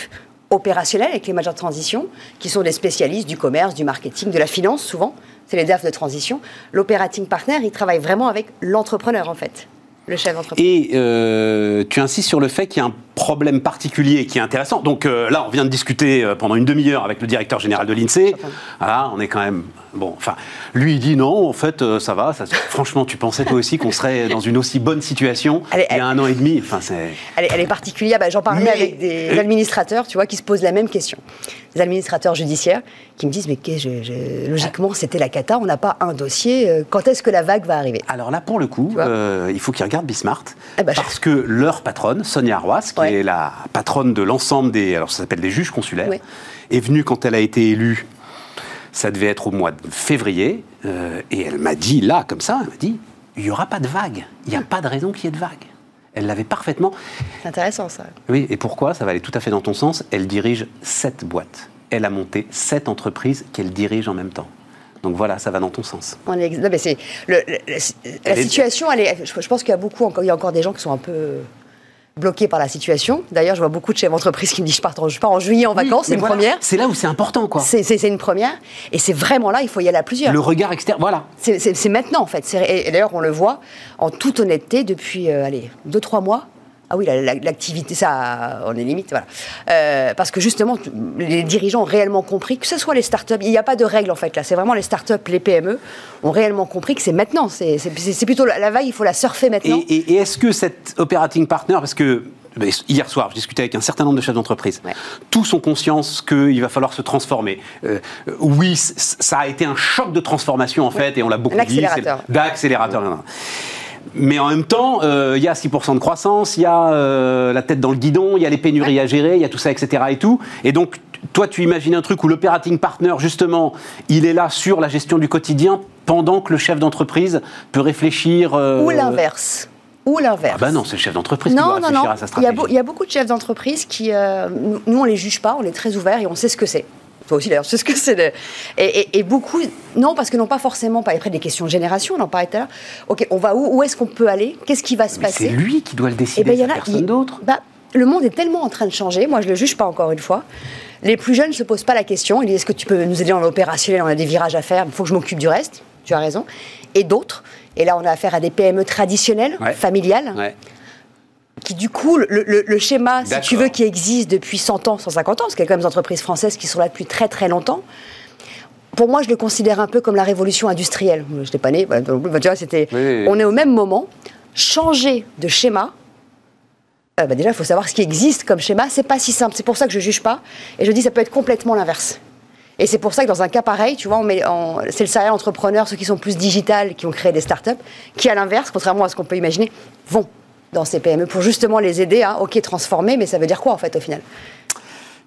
opérationnelle avec les managers de transition, qui sont des spécialistes du commerce, du marketing, de la finance, souvent. C'est les DAF de transition. L'operating partner, il travaille vraiment avec l'entrepreneur, en fait, le chef d'entreprise. Et euh, tu insistes sur le fait qu'il y a un problème particulier qui est intéressant. Donc euh, là, on vient de discuter euh, pendant une demi-heure avec le directeur général de l'INSEE. Voilà, on est quand même. Bon, enfin, lui, il dit non, en fait, euh, ça va. Ça, franchement, tu pensais toi aussi qu'on serait dans une aussi bonne situation Allez, il y a un an et demi? Enfin, c'est. Elle est, elle est particulière. Bah, J'en parlais Mais- avec des administrateurs, tu vois, qui se posent la même question. Des administrateurs judiciaires qui me disent, mais qu'est- je- je- logiquement, c'était la cata, on n'a pas un dossier. Quand est-ce que la vague va arriver? Alors là, pour le coup, il faut qu'ils regardent Bismart. Eh ben, je- parce que leur patronne, Sonia Arroas, qui Ouais. Est la patronne de l'ensemble des. Alors, ça s'appelle des juges consulaires, Ouais. est venue quand elle a été élue. Ça devait être au mois de février. euh, et elle m'a dit, là, comme ça, elle m'a dit il n'y aura pas de vague. Il n'y a pas de raison qu'il y ait de vague. Elle l'avait parfaitement. C'est intéressant, ça. Oui, et pourquoi? Ça va aller tout à fait dans ton sens. Elle dirige sept boîtes. Elle a monté sept entreprises qu'elle dirige en même temps. Donc voilà, ça va dans ton sens. On est ex- non, mais c'est le- le- la, situation. Elle est, je, je pense qu'il y a beaucoup, encore, il y a encore des gens qui sont un peu bloqués par la situation. D'ailleurs, je vois beaucoup de chefs d'entreprise qui me disent je pars en, je pars en juillet en vacances, c'est une voilà, première. C'est là où c'est important, quoi. C'est une première, et c'est vraiment là, il faut y aller à plusieurs. Le regard externe, voilà. C'est- maintenant en fait. Et, et d'ailleurs, on le voit en toute honnêteté depuis, euh, allez, deux trois mois. Ah oui, la- la- l'activité, ça, on est limite, voilà. Euh, parce que justement, les dirigeants ont réellement compris que ce soit les startups, il n'y a pas de règle en fait là. C'est vraiment les startups, les PME ont réellement compris que c'est maintenant. C'est plutôt la, vague, il faut la surfer maintenant. et- et est-ce que cet operating partner, parce que ben, hier soir, je discutais avec un certain nombre de chefs d'entreprise, Ouais. tous ont conscience qu'il va falloir se transformer. Euh, oui, ça a été un choc de transformation en fait, et on l'a beaucoup dit. c'est le- accélérateur. D'accélérateur. Mais en même temps, euh, il y a 6% de croissance, il y a euh, la tête dans le guidon, il y a les pénuries à gérer, il y a tout ça, etc. Et, tout. et donc, toi, tu imagines un truc où l'operating partner, justement, il est là sur la gestion du quotidien pendant que le chef d'entreprise peut réfléchir. euh, Ou l'inverse. Ou l'inverse. Ah bah non, c'est le chef d'entreprise qui doit Non, non, réfléchir non. à sa Il y, a stratégie. il y a beaucoup de chefs d'entreprise qui. euh, nous, nous, on les juge pas, on est très ouverts et on sait ce que c'est. Toi aussi, d'ailleurs, tu sais ce que c'est. de- Et, et- et beaucoup. Non, parce que non, pas forcément. Pas après des questions de génération, on en parlait tout à l'heure. Ok, on va où Où est-ce qu'on peut aller? Qu'est-ce qui va se Mais passer? c'est lui qui doit le Eh décider, ben, il y en c'est a- personne d'autre. bah, le monde est tellement en train de changer. Moi, je le juge pas encore une fois. Les plus jeunes ne se posent pas la question. Ils disent Est-ce que tu peux nous aider dans l'opérationnel On a des virages à faire. Il faut que je m'occupe du reste. Tu as raison. Et d'autres. Et là, on a affaire à des PME traditionnelles, Ouais. familiales, Ouais. Qui du coup, le, le- le schéma, si tu veux, qui existe depuis 100 ans, 150 ans, parce qu'il y a quand même des entreprises françaises qui sont là depuis très très longtemps. Pour moi, je le considère un peu comme la révolution industrielle. Je n'étais pas né, bah, tu vois, c'était. Oui. On est au même moment. Changer de schéma. euh, bah, déjà, il faut savoir ce qui existe comme schéma. C'est pas si simple. C'est pour ça que je juge pas. Et je dis, ça peut être complètement l'inverse. Et c'est pour ça que dans un cas pareil, tu vois, on met en- c'est le serial entrepreneur, ceux qui sont plus digital, qui ont créé des startups, qui à l'inverse, contrairement à ce qu'on peut imaginer, vont dans ces PME pour justement les aider à, ok, transformer, mais ça veut dire quoi en fait au final?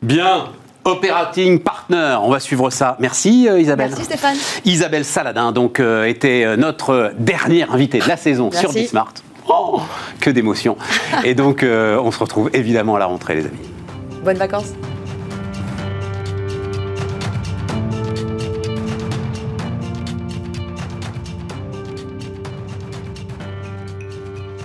Bien. Operating Partner, on va suivre ça. Merci euh, Isabelle. Merci Stéphane. Isabelle Saladin, donc, euh, était euh, notre dernière invitée de la saison Merci. sur Bismart. Oh, que d'émotions. Et donc, euh, on se retrouve évidemment à la rentrée, les amis. Bonnes vacances.